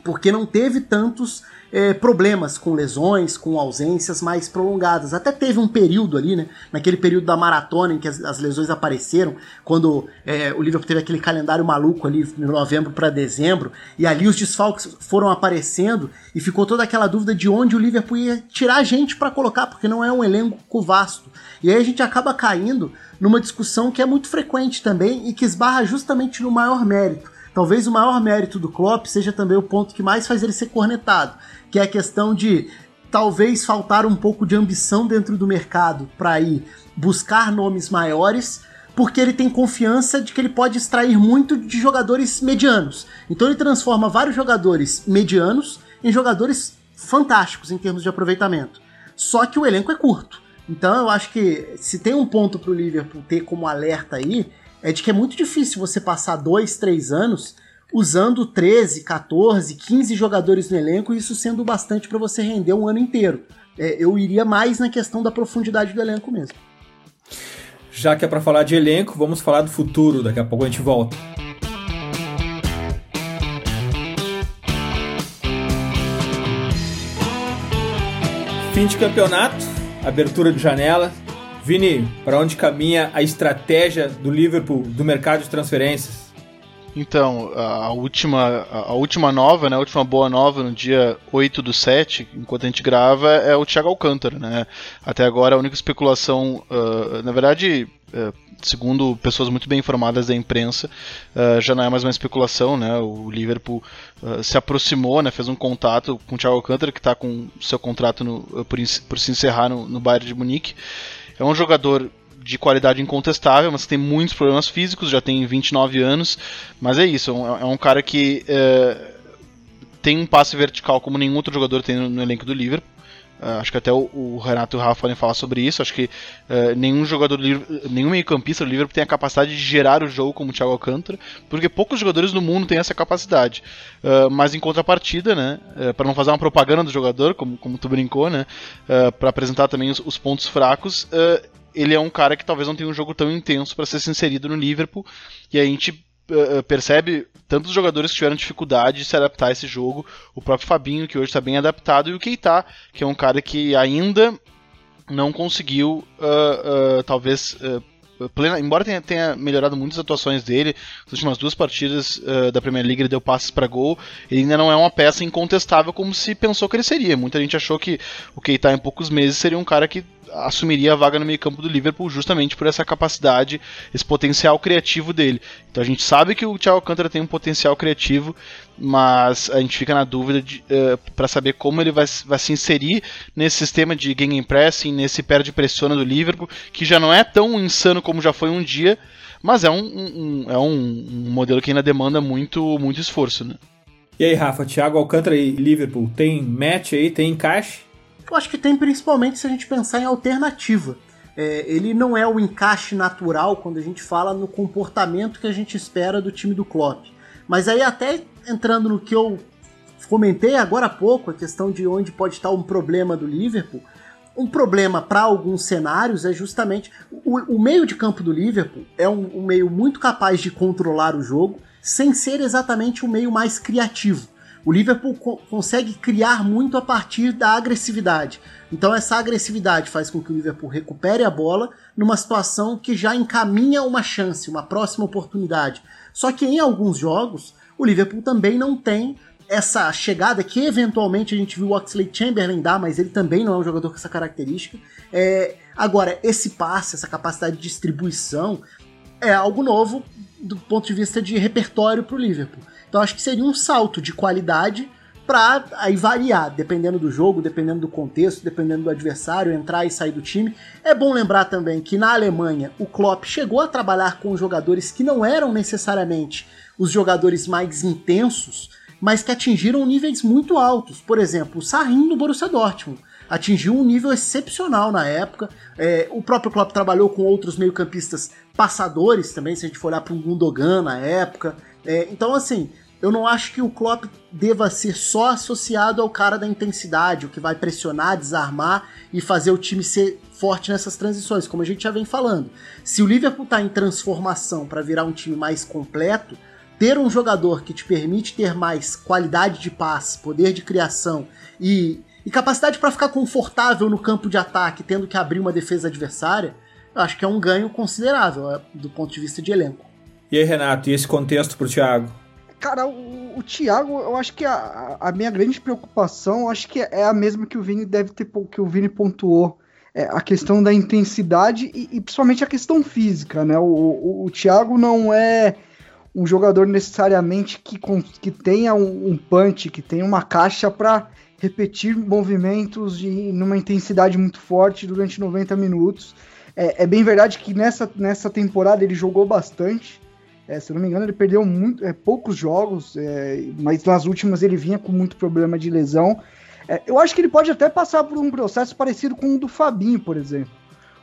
porque não teve tantos é, problemas com lesões, com ausências mais prolongadas. Até teve um período ali, né? Naquele período da maratona em que as, as lesões apareceram, quando é, o Liverpool teve aquele calendário maluco ali de novembro para dezembro, e ali os desfalques foram aparecendo e ficou toda aquela dúvida de onde o Liverpool ia tirar gente para colocar, porque não é um elenco vasto. E aí a gente acaba caindo numa discussão que é muito frequente também e que esbarra justamente no maior mérito. Talvez o maior mérito do Klopp seja também o ponto que mais faz ele ser cornetado, que é a questão de talvez faltar um pouco de ambição dentro do mercado para ir buscar nomes maiores, porque ele tem confiança de que ele pode extrair muito de jogadores medianos. Então ele transforma vários jogadores medianos em jogadores fantásticos em termos de aproveitamento. Só que o elenco é curto. Então eu acho que se tem um ponto para o Liverpool ter como alerta aí, é de que é muito difícil você passar dois, três anos usando 13, 14, 15 jogadores no elenco, isso sendo bastante para você render um ano inteiro. É, eu iria mais na questão da profundidade do elenco mesmo. Já que é para falar de elenco, vamos falar do futuro. Daqui a pouco a gente volta. Fim de campeonato, abertura de janela. Vini, para onde caminha a estratégia do Liverpool do mercado de transferências? Então, a última, a última nova, né, a última boa nova no dia 8 do 7, enquanto a gente grava, é o Thiago Alcântara, né? Até agora a única especulação, uh, na verdade, uh, segundo pessoas muito bem informadas da imprensa, uh, já não é mais uma especulação, né? O Liverpool se aproximou, né, fez um contato com o Thiago Alcântara, que está com seu contrato no, por, por, se encerrar no, no Bayern de Munique. É um jogador de qualidade incontestável, mas tem muitos problemas físicos, já tem 29 anos. Mas é isso, é um é cara que é, tem um passe vertical como nenhum outro jogador tem no, no elenco do Liverpool. Uh, acho que até o, o, Renato e o Rafa podem falar sobre isso. Acho que uh, nenhum jogador, nenhum meio-campista do Liverpool tem a capacidade de gerar o jogo como o Thiago Alcântara, porque poucos jogadores no mundo têm essa capacidade. Uh, mas em contrapartida, né, para não fazer uma propaganda do jogador, como, como tu brincou, né, para apresentar também os, os pontos fracos, ele é um cara que talvez não tenha um jogo tão intenso para ser inserido no Liverpool. E a gente uh, percebe tantos jogadores que tiveram dificuldade de se adaptar a esse jogo. O próprio Fabinho, que hoje está bem adaptado, e o Keita, que é um cara que ainda não conseguiu, uh, uh, talvez. Plena, embora tenha, tenha, melhorado muitas atuações dele, nas últimas duas partidas da Premier League ele deu passes para gol, ele ainda não é uma peça incontestável como se pensou que ele seria. Muita gente achou que o Keita em poucos meses seria um cara que assumiria a vaga no meio-campo do Liverpool justamente por essa capacidade, esse potencial criativo dele. Então a gente sabe que o Thiago Alcântara tem um potencial criativo, mas a gente fica na dúvida uh, eh, para saber como ele vai, vai se inserir nesse sistema de game pressing, nesse perde pressiona do Liverpool, que já não é tão insano como já foi um dia, mas é um, um, é um, um modelo que ainda demanda muito, muito esforço. Né? E aí, Rafa, Thiago Alcântara e Liverpool tem match aí, tem encaixe? Eu acho que tem principalmente se a gente pensar em alternativa. É, ele não é o encaixe natural quando a gente fala no comportamento que a gente espera do time do Klopp. Mas aí até entrando no que eu comentei agora há pouco, a questão de onde pode estar um problema do Liverpool, um problema para alguns cenários é justamente o, o, meio de campo do Liverpool é um, um meio muito capaz de controlar o jogo sem ser exatamente o meio mais criativo. O Liverpool co consegue criar muito a partir da agressividade. Então essa agressividade faz com que o Liverpool recupere a bola numa situação que já encaminha uma chance, uma próxima oportunidade. Só que em alguns jogos, o Liverpool também não tem essa chegada que eventualmente a gente viu o Oxley Chamberlain dar, mas ele também não é um jogador com essa característica. É, agora, esse passe, essa capacidade de distribuição é algo novo do ponto de vista de repertório para o Liverpool. Então acho que seria um salto de qualidade para aí variar, dependendo do jogo, dependendo do contexto, dependendo do adversário, entrar e sair do time. É bom lembrar também que na Alemanha o Klopp chegou a trabalhar com jogadores que não eram necessariamente os jogadores mais intensos, mas que atingiram níveis muito altos. Por exemplo, o Sarrin do Borussia Dortmund atingiu um nível excepcional na época. É, o próprio Klopp trabalhou com outros meio-campistas passadores também, se a gente for olhar para um Gundogan na época. É, então, assim, eu não acho que o Klopp deva ser só associado ao cara da intensidade, o que vai pressionar, desarmar e fazer o time ser forte nessas transições, como a gente já vem falando. Se o Liverpool está em transformação para virar um time mais completo, ter um jogador que te permite ter mais qualidade de passe, poder de criação e, e capacidade para ficar confortável no campo de ataque, tendo que abrir uma defesa adversária, eu acho que é um ganho considerável é, do ponto de vista de elenco. E aí, Renato, e esse contexto para o Thiago? Cara, o, o Thiago, eu acho que a, a minha grande preocupação, acho que é a mesma que o Vini deve ter, que o Vini pontuou. É a questão da intensidade e, e principalmente a questão física, né? O, o, o Thiago não é um jogador necessariamente que, que tenha um, um punch, que tenha uma caixa para repetir movimentos de numa intensidade muito forte durante 90 minutos. É, é, bem verdade que nessa, nessa temporada ele jogou bastante. É, se eu não me engano, ele perdeu muito, é, poucos jogos, é, mas nas últimas ele vinha com muito problema de lesão. É, eu acho que ele pode até passar por um processo parecido com o do Fabinho, por exemplo.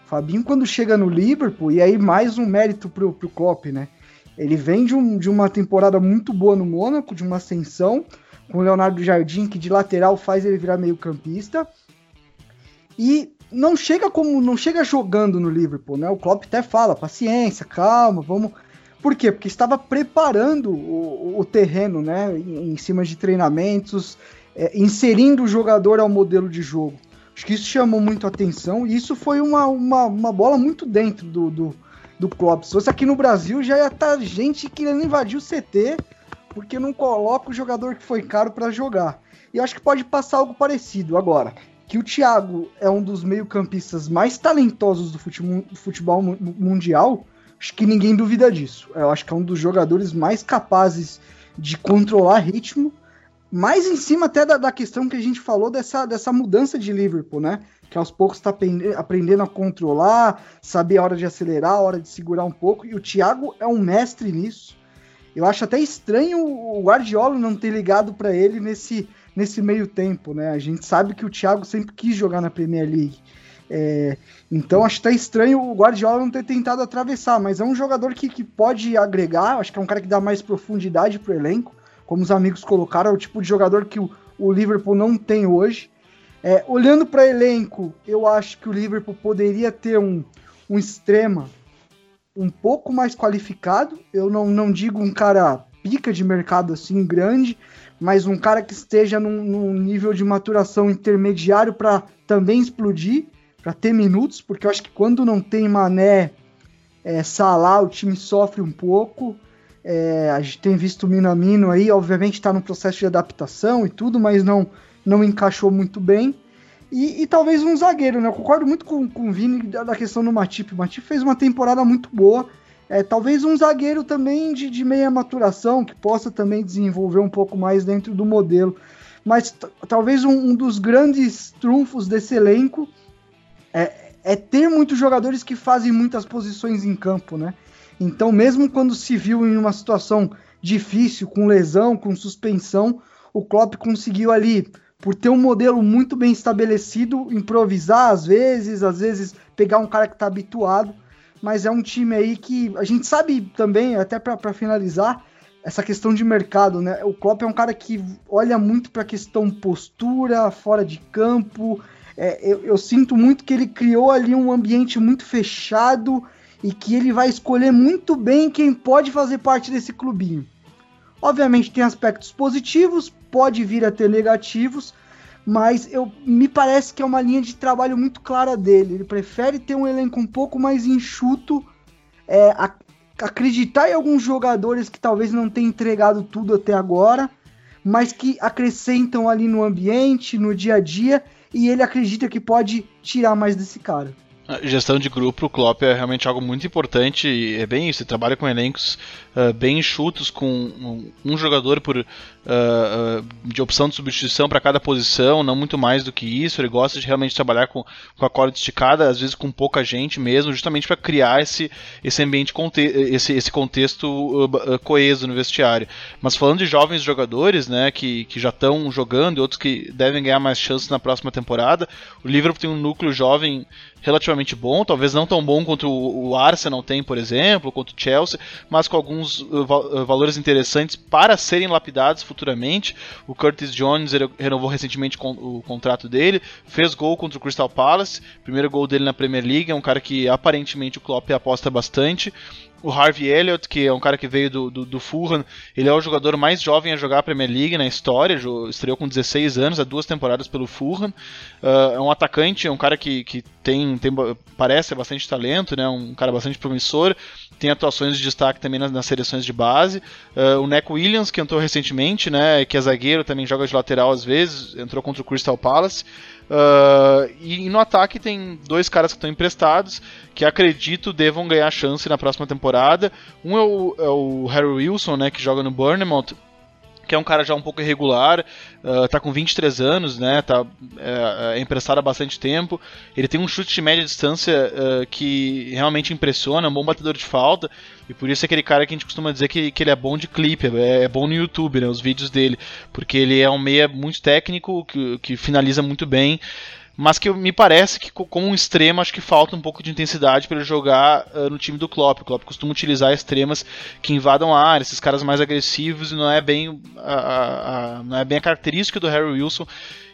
O Fabinho, quando chega no Liverpool, e aí mais um mérito pro, pro Klopp, né? Ele vem de, um, de uma temporada muito boa no Mônaco, de uma ascensão, com o Leonardo Jardim, que de lateral faz ele virar meio campista. E não chega como não chega jogando no Liverpool, né? O Klopp até fala, paciência, calma, vamos por quê? Porque estava preparando o, o terreno, né, em, em, cima de treinamentos, é, inserindo o jogador ao modelo de jogo. Acho que isso chamou muito atenção e isso foi uma, uma, uma bola muito dentro do, do, do Klopp. Se fosse aqui no Brasil, já ia estar tá gente querendo invadir o CT porque não coloca o jogador que foi caro para jogar. E acho que pode passar algo parecido agora. Que o Thiago é um dos meio-campistas mais talentosos do futebol, futebol mundial Acho que ninguém duvida disso. Eu acho que é um dos jogadores mais capazes de controlar ritmo, mais em cima até da, da questão que a gente falou dessa, dessa mudança de Liverpool, né? Que aos poucos está aprendendo a controlar, saber a hora de acelerar, a hora de segurar um pouco. E o Thiago é um mestre nisso. Eu acho até estranho o Guardiola não ter ligado para ele nesse, nesse meio tempo, né? A gente sabe que o Thiago sempre quis jogar na Premier League. É, então acho que tá estranho o Guardiola não ter tentado atravessar, mas é um jogador que, que pode agregar, acho que é um cara que dá mais profundidade pro elenco, como os amigos colocaram, é o tipo de jogador que o, o Liverpool não tem hoje. É, olhando para elenco, eu acho que o Liverpool poderia ter um, um extrema um pouco mais qualificado. Eu não, não digo um cara pica de mercado assim grande, mas um cara que esteja num, num nível de maturação intermediário para também explodir para ter minutos, porque eu acho que quando não tem Mané, é, Salah, o time sofre um pouco. É, a gente tem visto o Minamino aí, obviamente está no processo de adaptação e tudo, mas não, não encaixou muito bem. E, e, talvez um zagueiro, né? Eu concordo muito com, com o Vini da, da questão do Matip. O Matip fez uma temporada muito boa. É, talvez um zagueiro também de, de meia maturação, que possa também desenvolver um pouco mais dentro do modelo. Mas talvez um, um dos grandes trunfos desse elenco é, é ter muitos jogadores que fazem muitas posições em campo, né? Então, mesmo quando se viu em uma situação difícil, com lesão, com suspensão, o Klopp conseguiu ali, por ter um modelo muito bem estabelecido, improvisar às vezes, às vezes pegar um cara que está habituado, mas é um time aí que a gente sabe também, até para finalizar, essa questão de mercado, né? O Klopp é um cara que olha muito para a questão postura, fora de campo, é, eu, eu sinto muito que ele criou ali um ambiente muito fechado e que ele vai escolher muito bem quem pode fazer parte desse clubinho. Obviamente tem aspectos positivos, pode vir a ter negativos, mas eu me parece que é uma linha de trabalho muito clara dele. Ele prefere ter um elenco um pouco mais enxuto, é, acreditar em alguns jogadores que talvez não tenham entregado tudo até agora, mas que acrescentam ali no ambiente, no dia a dia e ele acredita que pode tirar mais desse cara. A gestão de grupo, o Klopp é realmente algo muito importante. é bem isso. Ele trabalha com elencos uh, bem enxutos, com um, um jogador por, uh, de opção de substituição para cada posição, não muito mais do que isso. Ele gosta de realmente trabalhar com, com a corda esticada, às vezes com pouca gente mesmo, justamente para criar esse, esse ambiente, esse, esse contexto coeso no vestiário. Mas falando de jovens jogadores né, que, que já estão jogando e outros que devem ganhar mais chances na próxima temporada, o Liverpool tem um núcleo jovem relativamente bom, talvez não tão bom quanto o Arsenal tem, por exemplo, quanto o Chelsea, mas com alguns uh, uh, valores interessantes para serem lapidados futuramente. O Curtis Jones renovou recentemente o contrato dele, fez gol contra o Crystal Palace, primeiro gol dele na Premier League, é um cara que aparentemente o Klopp aposta bastante. O Harvey Elliott, que é um cara que veio do, do, do, Fulham, ele é o jogador mais jovem a jogar a Premier League na história, estreou com 16 anos, há duas temporadas pelo Fulham. Uh, é um atacante, é um cara que, que tem, tem parece bastante talento, né? um cara bastante promissor, tem atuações de destaque também nas, nas seleções de base. Uh, o Neco Williams, que entrou recentemente, né? que é zagueiro, também joga de lateral às vezes, entrou contra o Crystal Palace. Uh, e, e, no ataque tem dois caras que estão emprestados, que acredito devam ganhar chance na próxima temporada. Um é o, é o Harry Wilson, né, que joga no Bournemouth, que é um cara já um pouco irregular, uh, tá com 23 anos, né, tá é, é, emprestado há bastante tempo. Ele tem um chute de média distância uh, que realmente impressiona, é um bom batedor de falta, e por isso é aquele cara que a gente costuma dizer que, que ele é bom de clipe, é, é bom no YouTube, né, os vídeos dele, porque ele é um meia muito técnico, que, que finaliza muito bem mas que me parece que como um extremo acho que falta um pouco de intensidade para ele jogar uh, no time do Klopp. O Klopp costuma utilizar extremas que invadam a área, esses caras mais agressivos e não é bem a, a, a, não é bem a característica do Harry Wilson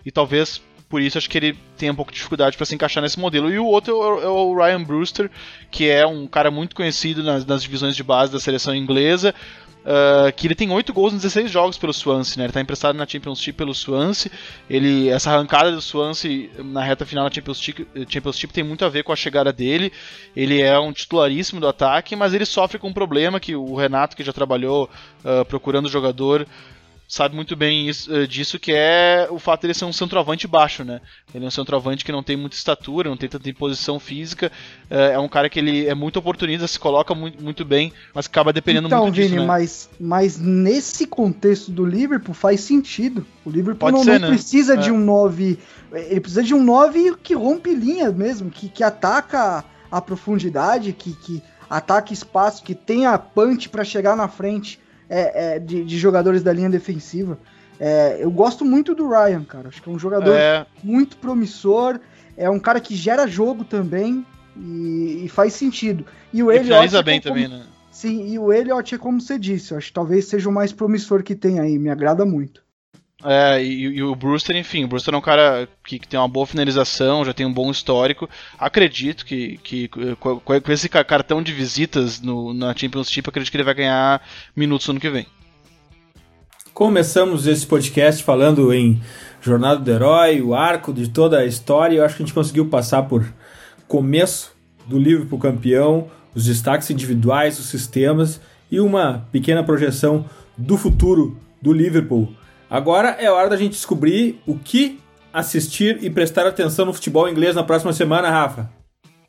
e talvez por isso acho que ele tem um pouco de dificuldade para se encaixar nesse modelo. E o outro é o Ryan Brewster, que é um cara muito conhecido nas, nas divisões de base da seleção inglesa, Uh, que ele tem 8 gols em 16 jogos pelo Swansea, né? Ele está emprestado na Championship pelo Swansea. Ele, essa arrancada do Swansea na reta final da Championship, Championship tem muito a ver com a chegada dele. Ele é um titularíssimo do ataque, mas ele sofre com um problema que o Renato, que já trabalhou uh, procurando jogador, sabe muito bem isso, uh, disso, que é o fato de ele ser um centroavante baixo, né? Ele é um centroavante que não tem muita estatura, não tem tanta imposição física, uh, é um cara que ele é muito oportunista, se coloca muito, muito bem, mas acaba dependendo então, muito Vini, disso, né? mas, mas nesse contexto do Liverpool faz sentido. O Liverpool não, ser, não né? precisa é. de um 9, ele precisa de um 9 que rompe linha mesmo, que, que ataca a profundidade, que, que ataca espaço, que tenha punch para chegar na frente é, é, de, de, jogadores da linha defensiva. É, eu gosto muito do Ryan, cara. Acho que é um jogador é. muito promissor. É um cara que gera jogo também e, e faz sentido. E o Elliot. Finaliza é bem como, também, né? Sim, e o Elliot é como você disse. acho que talvez seja o mais promissor que tem aí. Me agrada muito. É, e, e, o Brewster, enfim, o Brewster é um cara que, que, tem uma boa finalização, já tem um bom histórico. Acredito que, que com, com esse cartão de visitas no, na Championship, acredito que ele vai ganhar minutos no ano que vem. Começamos esse podcast falando em Jornada do Herói, o arco de toda a história. Eu acho que a gente conseguiu passar por começo do Liverpool campeão, os destaques individuais, os sistemas e uma pequena projeção do futuro do Liverpool Agora é hora da gente descobrir o que assistir e prestar atenção no futebol inglês na próxima semana, Rafa.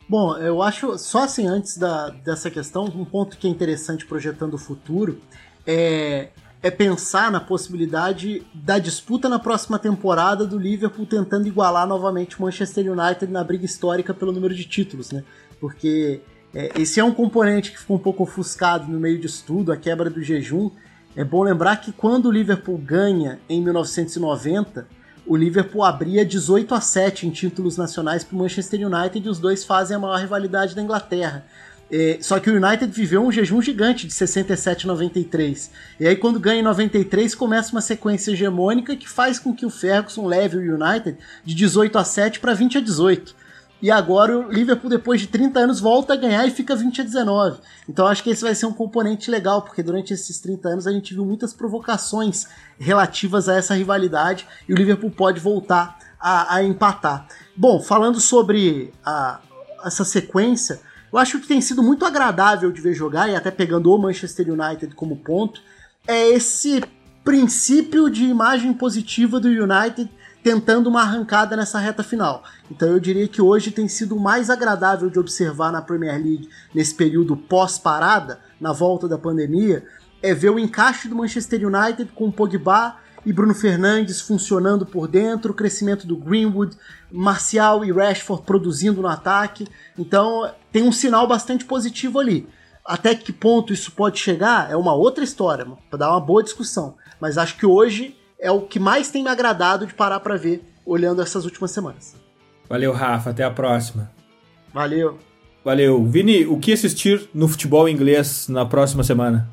Bom, eu acho, só assim, antes da, dessa questão, um ponto que é interessante projetando o futuro é, é pensar na possibilidade da disputa na próxima temporada do Liverpool tentando igualar novamente o Manchester United na briga histórica pelo número de títulos, né? Porque é, esse é um componente que ficou um pouco ofuscado no meio disso tudo, a quebra do jejum, é bom lembrar que quando o Liverpool ganha em 1990, o Liverpool abria 18 a 7 em títulos nacionais para o Manchester United e os dois fazem a maior rivalidade da Inglaterra. É, só que o United viveu um jejum gigante de 67 a 93. E aí, quando ganha em 93, começa uma sequência hegemônica que faz com que o Ferguson leve o United de 18 a 7 para 20 a 18. E agora o Liverpool, depois de 30 anos, volta a ganhar e fica 20 a 19. Então acho que esse vai ser um componente legal, porque durante esses 30 anos a gente viu muitas provocações relativas a essa rivalidade e o Liverpool pode voltar a, a empatar. Bom, falando sobre a, essa sequência, eu acho que tem sido muito agradável de ver jogar, e até pegando o Manchester United como ponto, é esse princípio de imagem positiva do United tentando uma arrancada nessa reta final. Então eu diria que hoje tem sido mais agradável de observar na Premier League nesse período pós-parada, na volta da pandemia, é ver o encaixe do Manchester United com Pogba e Bruno Fernandes funcionando por dentro, o crescimento do Greenwood, Marcial e Rashford produzindo no ataque. Então tem um sinal bastante positivo ali. Até que ponto isso pode chegar é uma outra história, para dar uma boa discussão. Mas acho que hoje é o que mais tem me agradado de parar para ver olhando essas últimas semanas. Valeu, Rafa. Até a próxima. Valeu. Valeu. Vini, o que assistir no futebol inglês na próxima semana?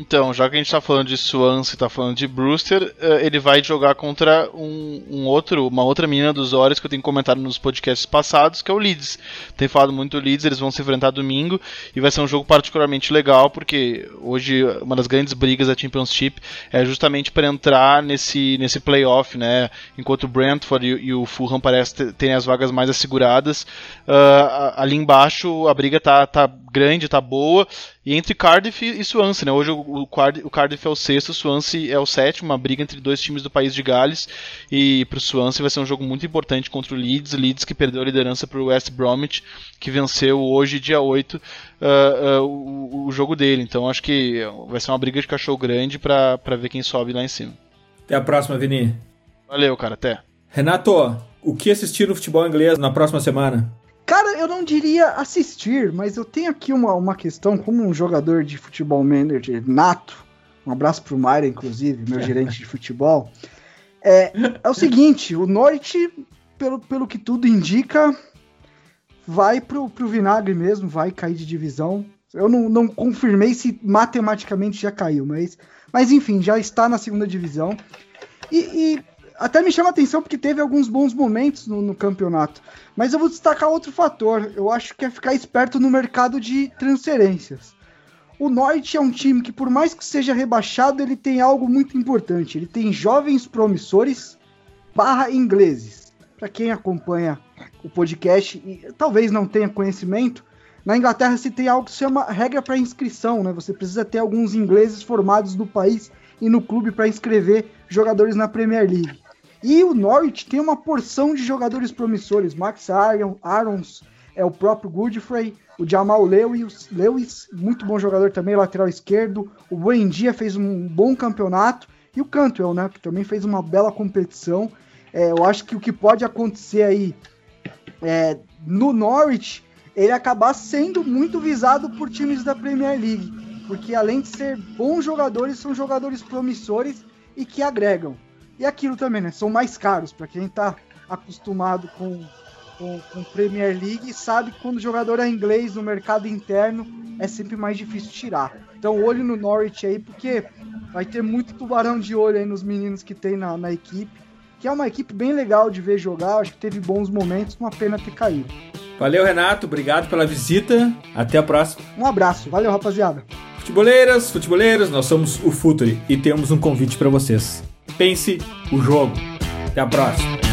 Então, já que a gente está falando de Swansea, está falando de Brewster, eh, ele vai jogar contra um, um, outro, uma outra menina dos Olhos que eu tenho comentado nos podcasts passados, que é o Leeds. Tem falado muito do Leeds, eles vão se enfrentar domingo e vai ser um jogo particularmente legal porque hoje uma das grandes brigas da Championship é justamente para entrar nesse nesse playoff, né? Enquanto o Brentford e, e o Fulham parecem terem as vagas mais asseguradas, uh, ali embaixo a briga tá, tá grande, tá boa e entre Cardiff e Swansea, né? Hoje o, Cardiff é o sexto, o Swansea é o sétimo, uma briga entre dois times do país de Gales. E para o Swansea vai ser um jogo muito importante contra o Leeds. Leeds que perdeu a liderança para o West Bromwich, que venceu hoje, dia 8, uh, uh, o, o, jogo dele. Então acho que vai ser uma briga de cachorro grande para ver quem sobe lá em cima. Até a próxima, Vini. Valeu, cara. Até. Renato, o que assistir no futebol inglês na próxima semana? Cara, eu não diria assistir, mas eu tenho aqui uma, uma questão como um jogador de futebol manager nato. Um abraço pro Mayra, inclusive, meu gerente de futebol. É, é o seguinte, o Norte, pelo, pelo que tudo indica, vai pro, pro vinagre mesmo, vai cair de divisão. Eu não, não confirmei se matematicamente já caiu, mas, mas enfim, já está na segunda divisão. E, e até me chama atenção porque teve alguns bons momentos no, no, campeonato. Mas eu vou destacar outro fator. Eu acho que é ficar esperto no mercado de transferências. O Norte é um time que, por mais que seja rebaixado, ele tem algo muito importante. Ele tem jovens promissores barra ingleses. Para quem acompanha o podcast e talvez não tenha conhecimento, na Inglaterra se tem algo que se chama regra para inscrição, né? Você precisa ter alguns ingleses formados no país e no clube para inscrever jogadores na Premier League. E o Norwich tem uma porção de jogadores promissores. Max Arons, é o próprio Godfrey, o Jamal Lewis, Lewis, muito bom jogador também, lateral esquerdo. O Buendia fez um bom campeonato. E o Cantwell, né, que também fez uma bela competição. É, eu acho que o que pode acontecer aí é, no Norwich, ele acabar sendo muito visado por times da Premier League. Porque além de ser bons jogadores, são jogadores promissores e que agregam. E aquilo também, né? São mais caros para quem está acostumado com, com, com, Premier League sabe que quando o jogador é inglês no mercado interno é sempre mais difícil tirar. Então olho no Norwich aí porque vai ter muito tubarão de olho aí nos meninos que tem na, na equipe, que é uma equipe bem legal de ver jogar, acho que teve bons momentos, uma pena ter caído. Valeu, Renato, obrigado pela visita. Até a próxima. Um abraço, valeu, rapaziada. Futeboleiras, futeboleiros, nós somos o Futuri e temos um convite para vocês pense o jogo. Até a próxima.